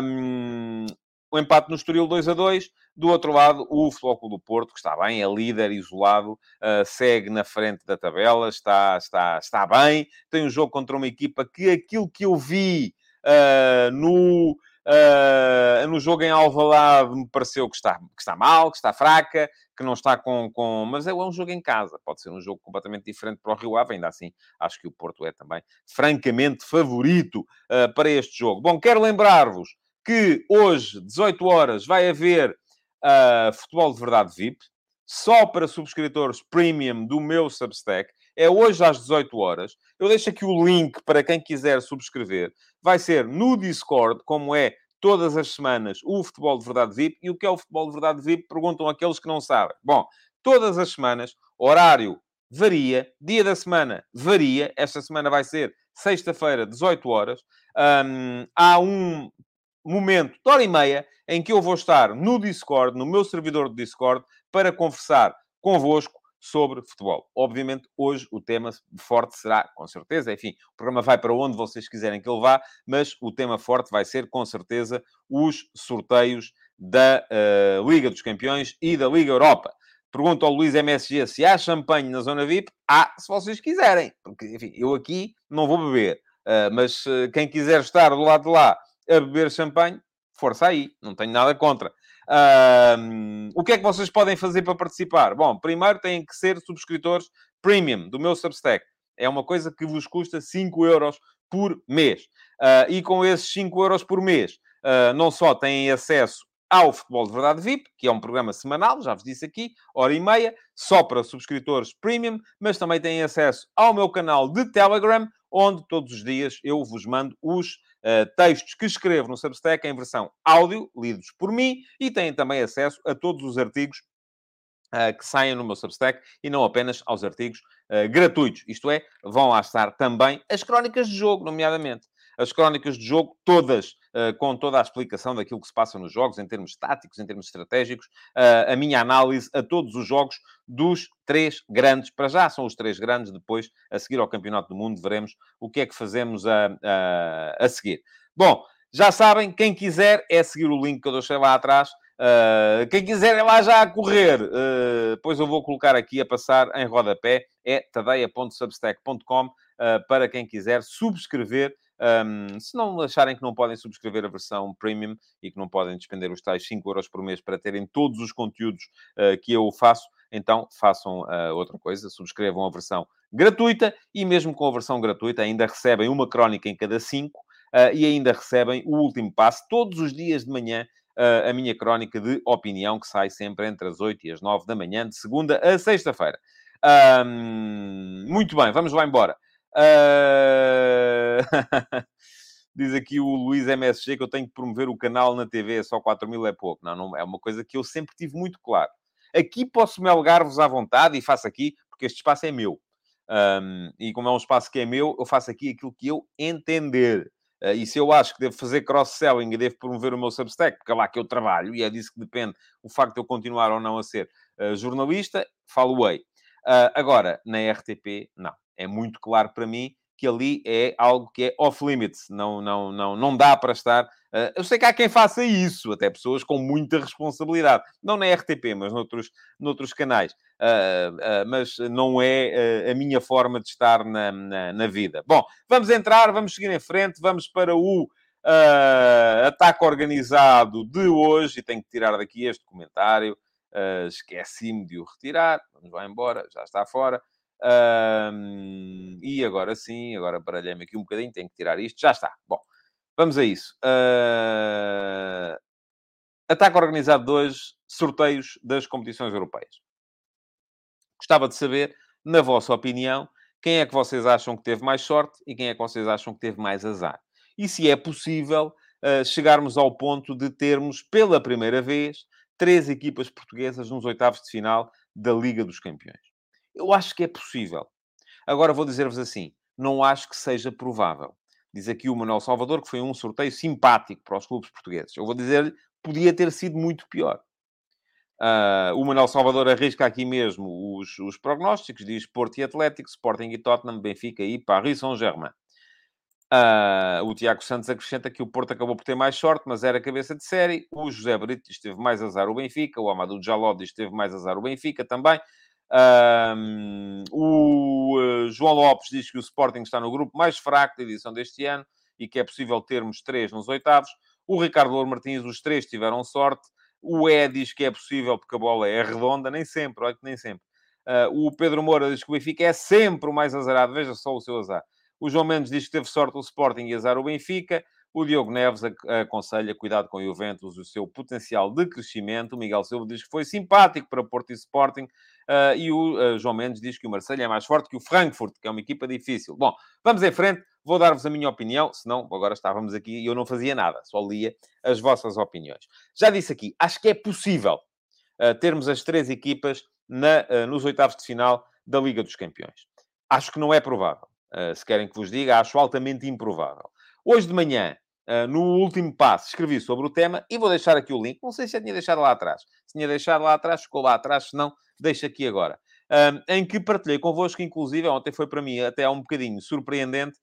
Um, o empate no Estoril 2 a 2. Do outro lado, o Futebol do Porto, que está bem, é líder isolado, uh, segue na frente da tabela, está, está, está bem. Tem um jogo contra uma equipa que aquilo que eu vi uh, no, uh, no jogo em Alvalade me pareceu que está, que está mal, que está fraca, que não está com, com... Mas é um jogo em casa. Pode ser um jogo completamente diferente para o Rio Ave. Ainda assim, acho que o Porto é também francamente favorito para este jogo. Bom, quero lembrar-vos que hoje, 18 horas, vai haver uh, Futebol de Verdade VIP, só para subscritores premium do meu Substack. É hoje às 18 horas. Eu deixo aqui o link para quem quiser subscrever. Vai ser no Discord, como é todas as semanas, o Futebol de Verdade VIP. E o que é o Futebol de Verdade VIP? Perguntam aqueles que não sabem. Bom, todas as semanas, horário varia. Dia da semana, varia. Esta semana vai ser sexta-feira, 18 horas. Um, há um momento de hora e meia em que eu vou estar no Discord, no meu servidor de Discord, para conversar convosco sobre futebol. Obviamente, hoje o tema forte será, com certeza, enfim, o programa vai para onde vocês quiserem que ele vá, mas o tema forte vai ser, com certeza, os sorteios da uh, Liga dos Campeões e da Liga Europa. Pergunto ao Luís MSG se há champanhe na zona VIP. Há, se vocês quiserem. Porque, enfim, eu aqui não vou beber. Uh, mas uh, quem quiser estar do lado de lá a beber champanhe, força aí. Não tenho nada contra. Uh, o que é que vocês podem fazer para participar? Bom, primeiro têm que ser subscritores premium do meu Substack. É uma coisa que vos custa 5 euros por mês. Uh, e com esses 5 euros por mês, uh, não só têm acesso ao Futebol de Verdade VIP, que é um programa semanal, já vos disse aqui, hora e meia, só para subscritores premium, mas também têm acesso ao meu canal de Telegram, onde todos os dias eu vos mando os textos que escrevo no Substack em versão áudio, lidos por mim, e têm também acesso a todos os artigos uh, que saem no meu Substack e não apenas aos artigos uh, gratuitos. Isto é, vão lá estar também as crónicas de jogo, nomeadamente as crónicas de jogo, todas com toda a explicação daquilo que se passa nos jogos, em termos táticos, em termos estratégicos, uh, a minha análise a todos os jogos dos três grandes. Para já são os três grandes, depois, a seguir ao Campeonato do Mundo, veremos o que é que fazemos a, a, a seguir. Bom, já sabem, quem quiser é seguir o link que eu deixei lá atrás. Uh, quem quiser é lá já a correr, uh, pois eu vou colocar aqui a passar em rodapé, é tadeia.substack.com uh, para quem quiser subscrever um, se não acharem que não podem subscrever a versão premium e que não podem despender os tais 5 euros por mês para terem todos os conteúdos uh, que eu faço, então façam uh, outra coisa, subscrevam a versão gratuita e mesmo com a versão gratuita ainda recebem uma crónica em cada 5 uh, ah, e ainda recebem o último passo todos os dias de manhã. a minha crónica de opinião que sai sempre entre as 8 e as 9 da manhã, de segunda a sexta-feira. Um, muito bem, vamos lá embora. Uh... Diz aqui o Luís MSG que eu tenho que promover o canal na TV, só 4 mil é pouco. Não, não, é uma coisa que eu sempre tive muito claro. Aqui posso-me alegar-vos à vontade e faço aqui, porque este espaço é meu. Um, e como é um espaço que é meu, eu faço aqui aquilo que eu entender. Uh, e se eu acho que devo fazer cross-selling e devo promover o meu Substack, porque é lá que eu trabalho, e é disso que depende o facto de eu continuar ou não a ser uh, jornalista, falo-ei. Uh, agora, na RTP, não é muito claro para mim que ali é algo que é off-limits, não, não, não, não dá para estar. Uh, eu sei que há quem faça isso, até pessoas com muita responsabilidade, não na RTP, mas noutros, noutros canais, uh, uh, mas não é a minha forma de estar na, na, na, vida. Bom, vamos entrar, vamos seguir em frente, vamos para o ataque organizado de hoje, e tenho que tirar daqui este comentário, esqueci-me de o retirar, vamos lá embora, já está fora. Um, e agora sim, agora baralhei-me aqui um bocadinho, tenho que tirar isto, já está. Bom, vamos a isso. Uh, ataque organizado de hoje, sorteios das competições europeias. Gostava de saber, na vossa opinião, quem é que vocês acham que teve mais sorte e quem é que vocês acham que teve mais azar. E se é possível uh, chegarmos ao ponto de termos, pela primeira vez, três equipas portuguesas nos oitavos de final da Liga dos Campeões. Eu acho que é possível. Agora vou dizer-vos assim: não acho que seja provável. Diz aqui o Manuel Salvador que foi um sorteio simpático para os clubes portugueses. Eu vou dizer-lhe, podia ter sido muito pior. Uh, o Manuel Salvador arrisca aqui mesmo os, os prognósticos, diz Porto e Atlético, Sporting e Tottenham, Benfica e Paris Saint-Germain. Uh, o Tiago Santos acrescenta que o Porto acabou por ter mais sorte, mas era cabeça de série. O José Brito diz que teve mais azar o Benfica. O Amadou Jaló diz que teve mais azar o Benfica também. Um, o uh, João Lopes diz que o Sporting está no grupo mais fraco da edição deste ano e que é possível termos três nos oitavos. O Ricardo Louro Martins, os três tiveram sorte. O E diz que é possível porque a bola é redonda, nem sempre, olha que nem sempre. Uh, o Pedro Moura diz que o Benfica é sempre o mais azarado, veja só o seu azar. O João Mendes diz que teve sorte o Sporting e azar o Benfica. O Diogo Neves aconselha cuidado com o Juventus, o seu potencial de crescimento. O Miguel Silva diz que foi simpático para Porto e Sporting. Uh, e o uh, João Mendes diz que o Marseille é mais forte que o Frankfurt, que é uma equipa difícil. Bom, vamos em frente. Vou dar-vos a minha opinião, senão agora estávamos aqui e eu não fazia nada, só lia as vossas opiniões. Já disse aqui, acho que é possível uh, termos as três equipas na, nos oitavos de final da Liga dos Campeões. Acho que não é provável. Se querem que vos diga, acho altamente improvável. Hoje de manhã, uh, no último passo, escrevi sobre o tema e vou deixar aqui o link. Não sei se já tinha deixado lá atrás. Se tinha deixado lá atrás, ficou lá atrás. Se não, deixo aqui agora. Uh, em que partilhei convosco, inclusive, ontem foi para mim até um bocadinho surpreendente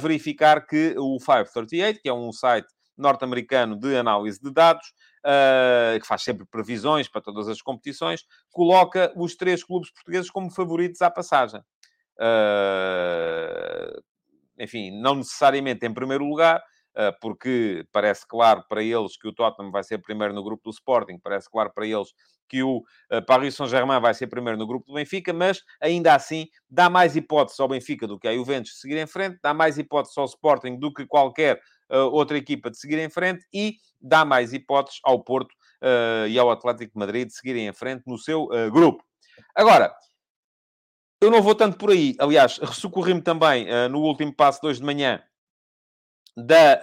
verificar que o 538, que é um site norte-americano de análise de dados, uh, que faz sempre previsões para todas as competições, coloca os três clubes portugueses como favoritos à passagem. Uh, enfim, não necessariamente em primeiro lugar, uh, porque parece claro para eles que o Tottenham vai ser primeiro no grupo do Sporting, parece claro para eles que o Paris Saint-Germain vai ser primeiro no grupo do Benfica, mas ainda assim dá mais hipótese ao Benfica do que a Juventus seguir em frente, dá mais hipótese ao Sporting do que qualquer outra equipa de seguir em frente e dá mais hipóteses ao Porto e ao Atlético de Madrid de seguirem em frente no seu grupo. Agora, eu não vou tanto por aí. Aliás, socorri-me também no último passo de hoje de manhã da,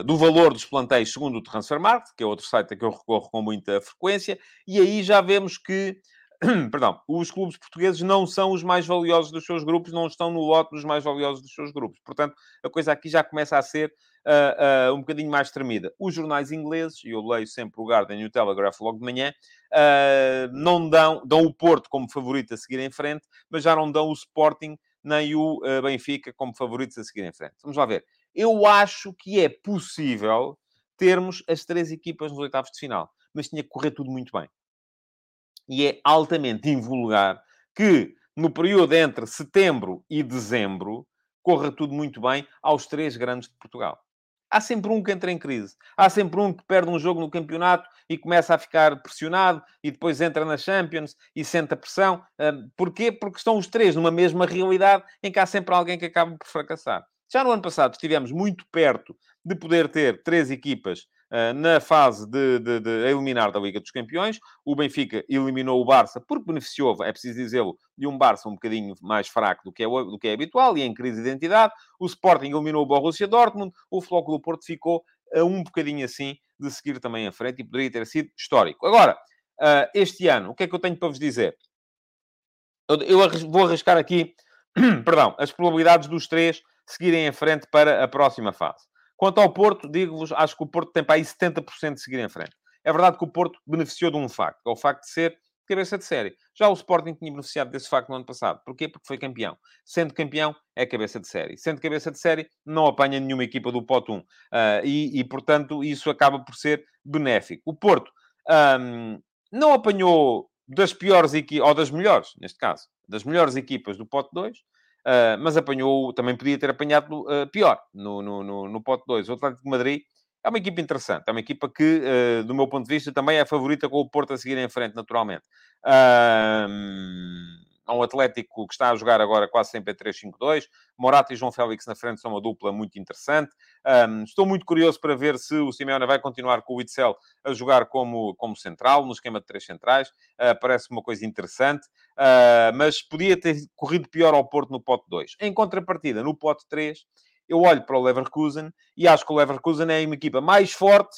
uh, do valor dos plantéis segundo o Transfermarkt, que é outro site a que eu recorro com muita frequência, e aí já vemos que perdão, os clubes portugueses não são os mais valiosos dos seus grupos, não estão no lote dos mais valiosos dos seus grupos. Portanto, a coisa aqui já começa a ser uh, uh, um bocadinho mais tremida. Os jornais ingleses, e eu leio sempre o Guardian e o Telegraph logo de manhã, uh, não dão, dão o Porto como favorito a seguir em frente, mas já não dão o Sporting nem o Benfica como favoritos a seguir em frente. Vamos lá ver. Eu acho que é possível termos as três equipas nos oitavos de final, mas tinha que correr tudo muito bem e é altamente invulgar que no período entre setembro e dezembro corra tudo muito bem aos três grandes de Portugal. Há sempre um que entra em crise. Há sempre um que perde um jogo no campeonato e começa a ficar pressionado e depois entra na Champions e sente a pressão. Porquê? Porque estão os três numa mesma realidade em que há sempre alguém que acaba por fracassar. Já no ano passado estivemos muito perto de poder ter três equipas uh, na fase de, de, de, eliminar da Liga dos Campeões. O Benfica eliminou o Barça porque beneficiou, é preciso dizê-lo, de um Barça um bocadinho mais fraco do que, é, do que é habitual e em crise de identidade. O Sporting eliminou o Borussia Dortmund. O Floco do Porto ficou a um bocadinho assim de seguir também à frente e poderia ter sido histórico. Agora, uh, este ano, o que é que eu tenho para vos dizer? Eu vou arriscar aqui, perdão, as probabilidades dos três seguirem em frente para a próxima fase. Quanto ao Porto, digo-vos, acho que o Porto tem para aí 70% de seguir em frente. É verdade que o Porto beneficiou de um facto, que é o facto de ser cabeça de série. Já o Sporting tinha beneficiado desse facto no ano passado. Porquê? Porque foi campeão. Sendo campeão, é cabeça de série. Sendo cabeça de série, não apanha nenhuma equipa do pote 1. Uh, e, e, portanto, isso acaba por ser benéfico. O Porto um, não apanhou das piores equipas, ou das melhores, neste caso, das melhores equipas do pote 2, Uh, mas apanhou, também podia ter apanhado uh, pior no, no, no, no pote 2. O Atlético de Madrid é uma equipa interessante, é uma equipa que, uh, do meu ponto de vista, também é a favorita com o Porto a seguir em frente, naturalmente. Uh, Há um Atlético que está a jogar agora quase sempre em 3-5-2. Morata e João Félix na frente são uma dupla muito interessante. Um, estou muito curioso para ver se o Simeone vai continuar com o Itzel a jogar como, como central, no esquema de três centrais. Uh, parece uma coisa interessante. Uh, mas podia ter corrido pior ao Porto no pote 2. Em contrapartida, no pote 3, eu olho para o Leverkusen e acho que o Leverkusen é uma equipa mais forte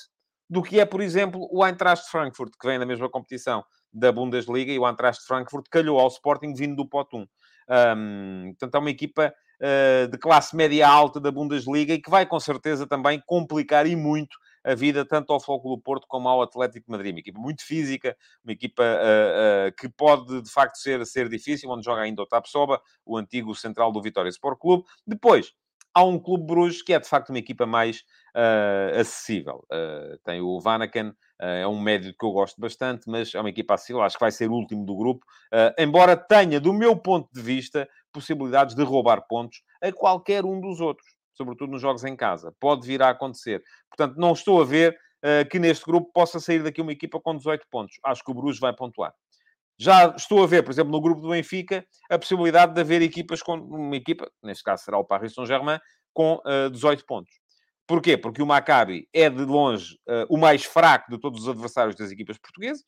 do que é, por exemplo, o Eintracht Frankfurt, que vem da mesma competição da Bundesliga e o Eintracht Frankfurt calhou ao Sporting vindo do pote 1. Um, portanto, é uma equipa uh, de classe média alta da Bundesliga e que vai, com certeza, também complicar e muito a vida tanto ao do Porto como ao Atlético Madrid. Uma equipa muito física, uma equipa uh, uh, que pode, de facto, ser, ser difícil, onde joga ainda o Tapsoba, o antigo central do Vitória Sport Clube. Depois, há um Clube Bruges que é, de facto, uma equipa mais uh, acessível. Uh, tem o Vanaken, uh, é um médio que eu gosto bastante, mas é uma equipa acessível, acho que vai ser o último do grupo, embora tenha, do meu ponto de vista, possibilidades de roubar pontos a qualquer um dos outros, sobretudo nos jogos em casa. Pode vir a acontecer. Portanto, não estou a ver que neste grupo possa sair daqui uma equipa com 18 pontos. Acho que o Bruges vai pontuar. Já estou a ver, por exemplo, no grupo do Benfica, a possibilidade de haver equipas com uma equipa, neste caso será o Paris Saint-Germain, com uh, 18 pontos. Porquê? Porque o Maccabi é de longe uh, o mais fraco de todos os adversários das equipas portuguesas.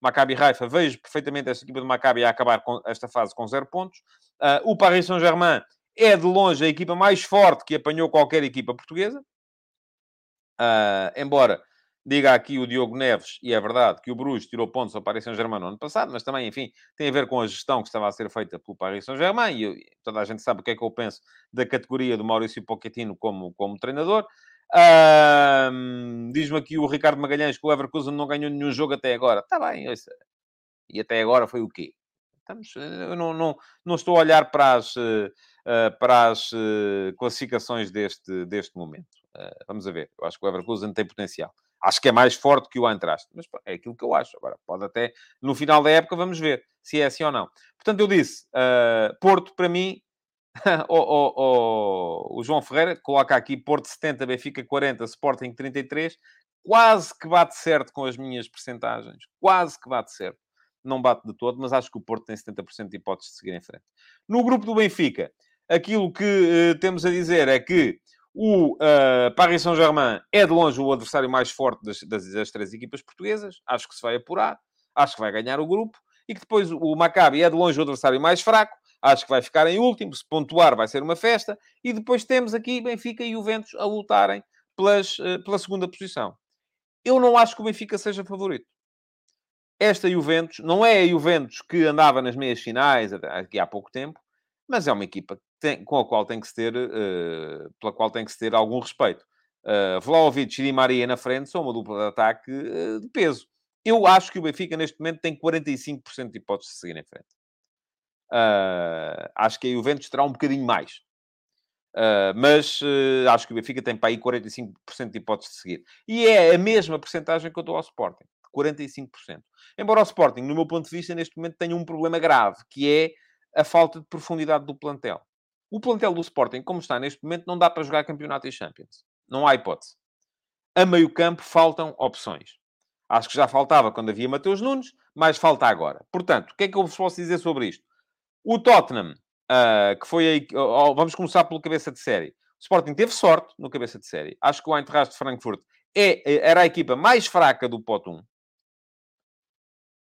Maccabi Raifa, vejo perfeitamente esta equipa do Maccabi a acabar com esta fase com zero pontos. Uh, o Paris Saint-Germain é de longe a equipa mais forte que apanhou qualquer equipa portuguesa. Embora Diga aqui o Diogo Neves, e é verdade, que o Bruges tirou pontos ao Paris Saint-Germain no ano passado, mas também, enfim, tem a ver com a gestão que estava a ser feita pelo Paris Saint-Germain, e toda a gente sabe o que é que eu penso da categoria do Maurício Pochettino como, como treinador. Diz-me aqui o Ricardo Magalhães que o Leverkusen não ganhou nenhum jogo até agora. Está bem, e até agora foi o quê? Estamos, eu não, não, não estou a olhar para as, eh, eh, para as eh, classificações deste, deste momento. Vamos a ver. Eu acho que o Leverkusen tem potencial. Acho que é mais forte que o Eintracht. Mas é aquilo que eu acho. Agora, pode até... No final da época, vamos ver se é assim ou não. Portanto, eu disse... Porto, para mim... o, o, João Ferreira coloca aqui Porto 70, Benfica 40, Sporting 33. Quase que bate certo com as minhas percentagens. Quase que bate certo não bate de todo, mas acho que o Porto tem 70% de hipóteses de seguir em frente. No grupo do Benfica, aquilo que uh, temos a dizer é que o uh, Paris Saint-Germain é de longe o adversário mais forte das, das, das, três equipas portuguesas. Acho que se vai apurar, acho que vai ganhar o grupo. E que depois o Maccabi é de longe o adversário mais fraco. Acho que vai ficar em último. Se pontuar, vai ser uma festa. E depois temos aqui Benfica e Juventus a lutarem pelas, uh, pela segunda posição. Eu não acho que o Benfica seja favorito esta Juventus não é a Juventus que andava nas meias finais aqui há pouco tempo, mas é uma equipa tem, com a qual tem que se ter, uh, pela qual tem que se ter algum respeito. Uh, Vlaovic e Maria na frente são uma dupla de ataque uh, de peso. Eu acho que o Benfica, neste momento, tem 45% de hipóteses de seguir em frente. Uh, acho que a Juventus terá um bocadinho mais. Uh, mas uh, acho que o Benfica tem para aí 45% de hipóteses de seguir. E é a mesma porcentagem que eu dou ao Sporting. 45%. Embora o Sporting, no meu ponto de vista, neste momento tenha um problema grave, que é a falta de profundidade do plantel. O plantel do Sporting, como está neste momento, não dá para jogar campeonato e Champions. Não há hipótese. A meio campo faltam opções. Acho que já faltava quando havia Mateus Nunes, mas falta agora. Portanto, o que é que eu vos posso dizer sobre isto? O Tottenham, uh, que foi aí... Uh, vamos começar pelo cabeça de série. O Sporting teve sorte no cabeça de série. Acho que o Eintracht de Frankfurt é, era a equipa mais fraca do pot 1.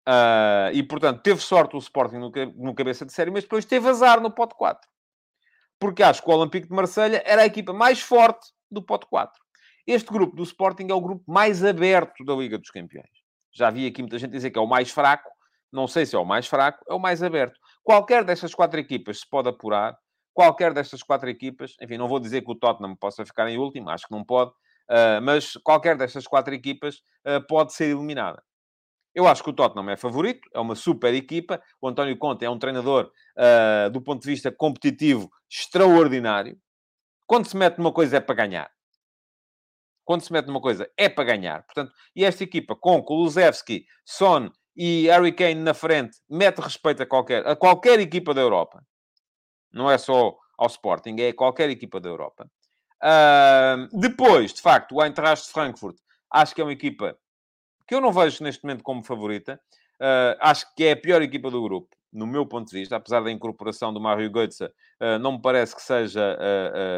Uh, e, portanto, teve sorte o Sporting no, no, cabeça de série, mas depois teve azar no pote 4. Porque acho que o Olympique de Marselha era a equipa mais forte do pote 4. Este grupo do Sporting é o grupo mais aberto da Liga dos Campeões. Já vi aqui muita gente dizer que é o mais fraco. Não sei se é o mais fraco, é o mais aberto. Qualquer destas quatro equipas se pode apurar. Qualquer destas quatro equipas, enfim, não vou dizer que o Tottenham possa ficar em último, acho que não pode, uh, mas qualquer destas quatro equipas uh, pode ser eliminada. Eu acho que o Tottenham é favorito, é uma super equipa. O António Conte é um treinador, uh, do ponto de vista competitivo, extraordinário. Quando se mete numa coisa é para ganhar. Quando se mete numa coisa é para ganhar. Portanto, e esta equipa com Kulusevski, Son e Harry Kane na frente mete respeito a qualquer, a qualquer equipa da Europa. Não é só ao Sporting, é a qualquer equipa da Europa. Uh, depois, de facto, o Eintracht de Frankfurt, acho que é uma equipa que eu não vejo neste momento como favorita. Uh, acho que é a pior equipa do grupo, no meu ponto de vista, apesar da incorporação do Mário Götze, uh, não me parece que seja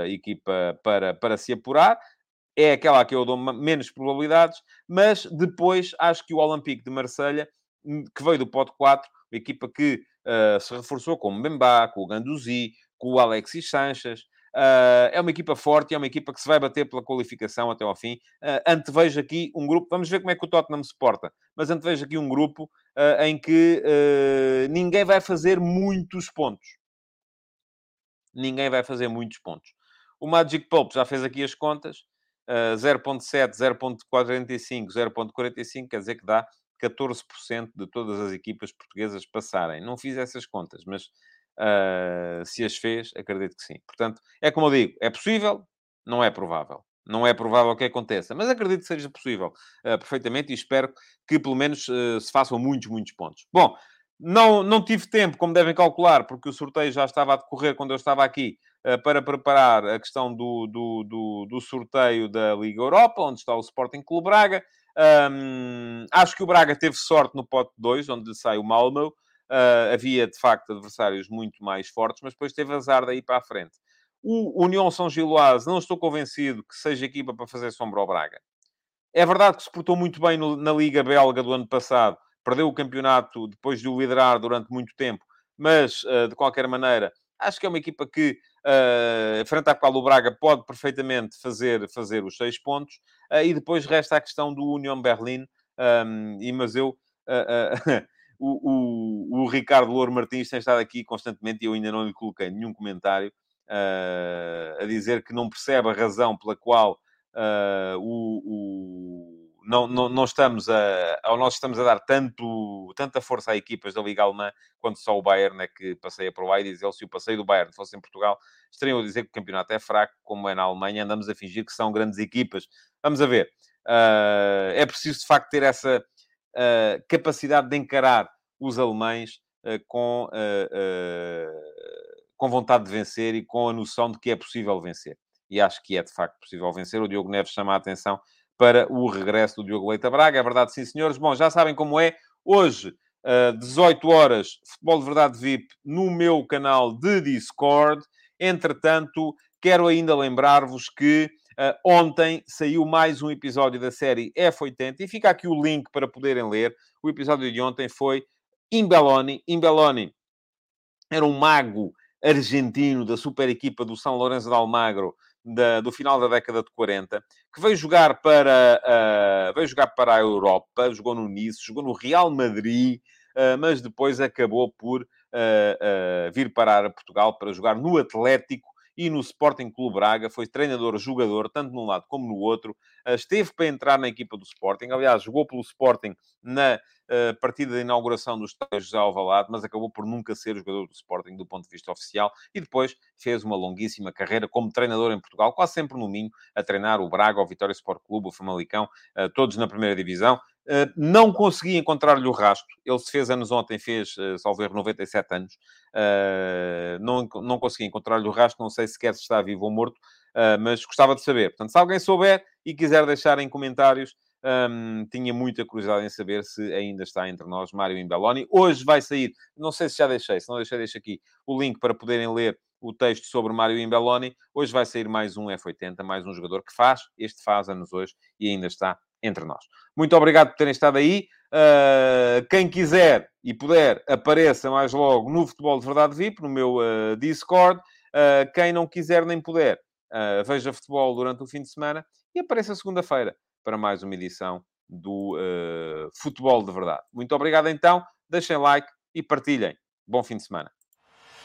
a, equipa para, para se apurar. É aquela a que eu dou menos probabilidades, mas depois acho que o Olympique de Marselha, hum, que veio do pote 4, a equipa que uh, se reforçou com o Mbemba, com o Ganduzi, com o Alexis Sanches, Uh, é uma equipa forte, é uma equipa que se vai bater pela qualificação até ao fim. Uh, antevejo aqui um grupo, vamos ver como é que o Tottenham se porta, mas antevejo aqui um grupo uh, em que uh, ninguém vai fazer muitos pontos. Ninguém vai fazer muitos pontos. O Magic Pulp já fez aqui as contas. 0.7, 0.45, 0.45, quer dizer que dá 14% de todas as equipas portuguesas passarem. Não fiz essas contas, mas Uh, se as fez, acredito que sim. Portanto, é como eu digo, é possível, não é provável. Não é provável que aconteça, mas acredito que seja possível uh, perfeitamente e espero que pelo menos uh, se façam muitos, muitos pontos. Bom, não, não tive tempo, como devem calcular, porque o sorteio já estava a decorrer quando eu estava aqui, para preparar a questão do, do, do, do, sorteio da Liga Europa, onde está o Sporting Clube Braga. Um, acho que o Braga teve sorte no pote 2, onde lhe sai o Malmo. Uh, havia, de facto, adversários muito mais fortes, mas depois teve azar daí para a frente. O União São Giloase, não estou convencido que seja equipa para fazer sombra ao Braga. É verdade que se portou muito bem no, na Liga Belga do ano passado, perdeu o campeonato depois de o liderar durante muito tempo, mas, uh, de qualquer maneira, Acho que é uma equipa que, uh, frente à qual o Braga pode perfeitamente fazer, fazer os seis pontos. Uh, e depois resta a questão do Union Berlin. Um, e, mas eu... Uh, o, o, o, Ricardo Louro Martins tem estado aqui constantemente e eu ainda não lhe coloquei nenhum comentário a dizer que não percebe a razão pela qual o, o não, não, não estamos a, nós estamos a dar tanto, tanta força a equipas da Liga Alemã, quando só o Bayern é que passeia por lá e diz ele, se o passeio do Bayern fosse em Portugal, estariam a dizer que o campeonato é fraco, como é na Alemanha, andamos a fingir que são grandes equipas. Vamos a ver. Uh, é preciso, de facto, ter essa uh, capacidade de encarar os alemães uh, com, com vontade de vencer e com a noção de que é possível vencer. E acho que é, de facto, possível vencer. O Diogo Neves chama a atenção para o regresso do Diogo Leite a Braga. É verdade, sim, senhores. Bom, já sabem como é. Hoje, uh, 18 horas, Futebol de Verdade VIP no meu canal de Discord. Entretanto, quero ainda lembrar-vos que uh, ontem saiu mais um episódio da série F80 e fica aqui o link para poderem ler. O episódio de ontem foi Imbeloni. Imbeloni era um mago argentino da super equipa do São Lourenço de Almagro da, do final da década de 40, que veio jogar para, uh, veio jogar para a Europa, jogou no Nice, jogou no Real Madrid, uh, mas depois acabou por uh, vir parar a Portugal para jogar no Atlético e no Sporting Clube Braga, foi treinador-jogador, tanto num lado como no outro, esteve para entrar na equipa do Sporting, aliás, jogou pelo Sporting na uh, partida de inauguração do estádio José Alvalade, mas acabou por nunca ser jogador do Sporting do ponto de vista oficial e depois fez uma longuíssima carreira como treinador em Portugal, quase sempre no Minho, a treinar o Braga, o Vitória Sport Clube, o Famalicão, uh, todos na primeira divisão. Uh, não consegui encontrar-lhe o rastro. Ele se fez anos ontem, fez, uh, salvo erro, 97 anos. Uh, não, não consegui encontrar-lhe o rastro, não sei sequer se está vivo ou morto, mas gostava de saber. Portanto, se alguém souber e quiser deixar em comentários um, tinha muita curiosidade em saber se ainda está entre nós Mário Imbeloni. Hoje vai sair, não sei se já deixei, se não deixei, deixo aqui o link para poderem ler o texto sobre Mário Imbeloni. Hoje vai sair mais um F80, mais um jogador que faz, este faz anos hoje e ainda está entre nós. Muito obrigado por terem estado aí. Uh, quem quiser e puder, apareça mais logo no Futebol de Verdade VIP, no meu uh, Discord. Uh, quem não quiser nem puder, veja futebol durante o fim de semana e apareça segunda-feira para mais uma edição do Futebol de Verdade. Muito obrigado então, deixem like e partilhem. Bom fim de semana.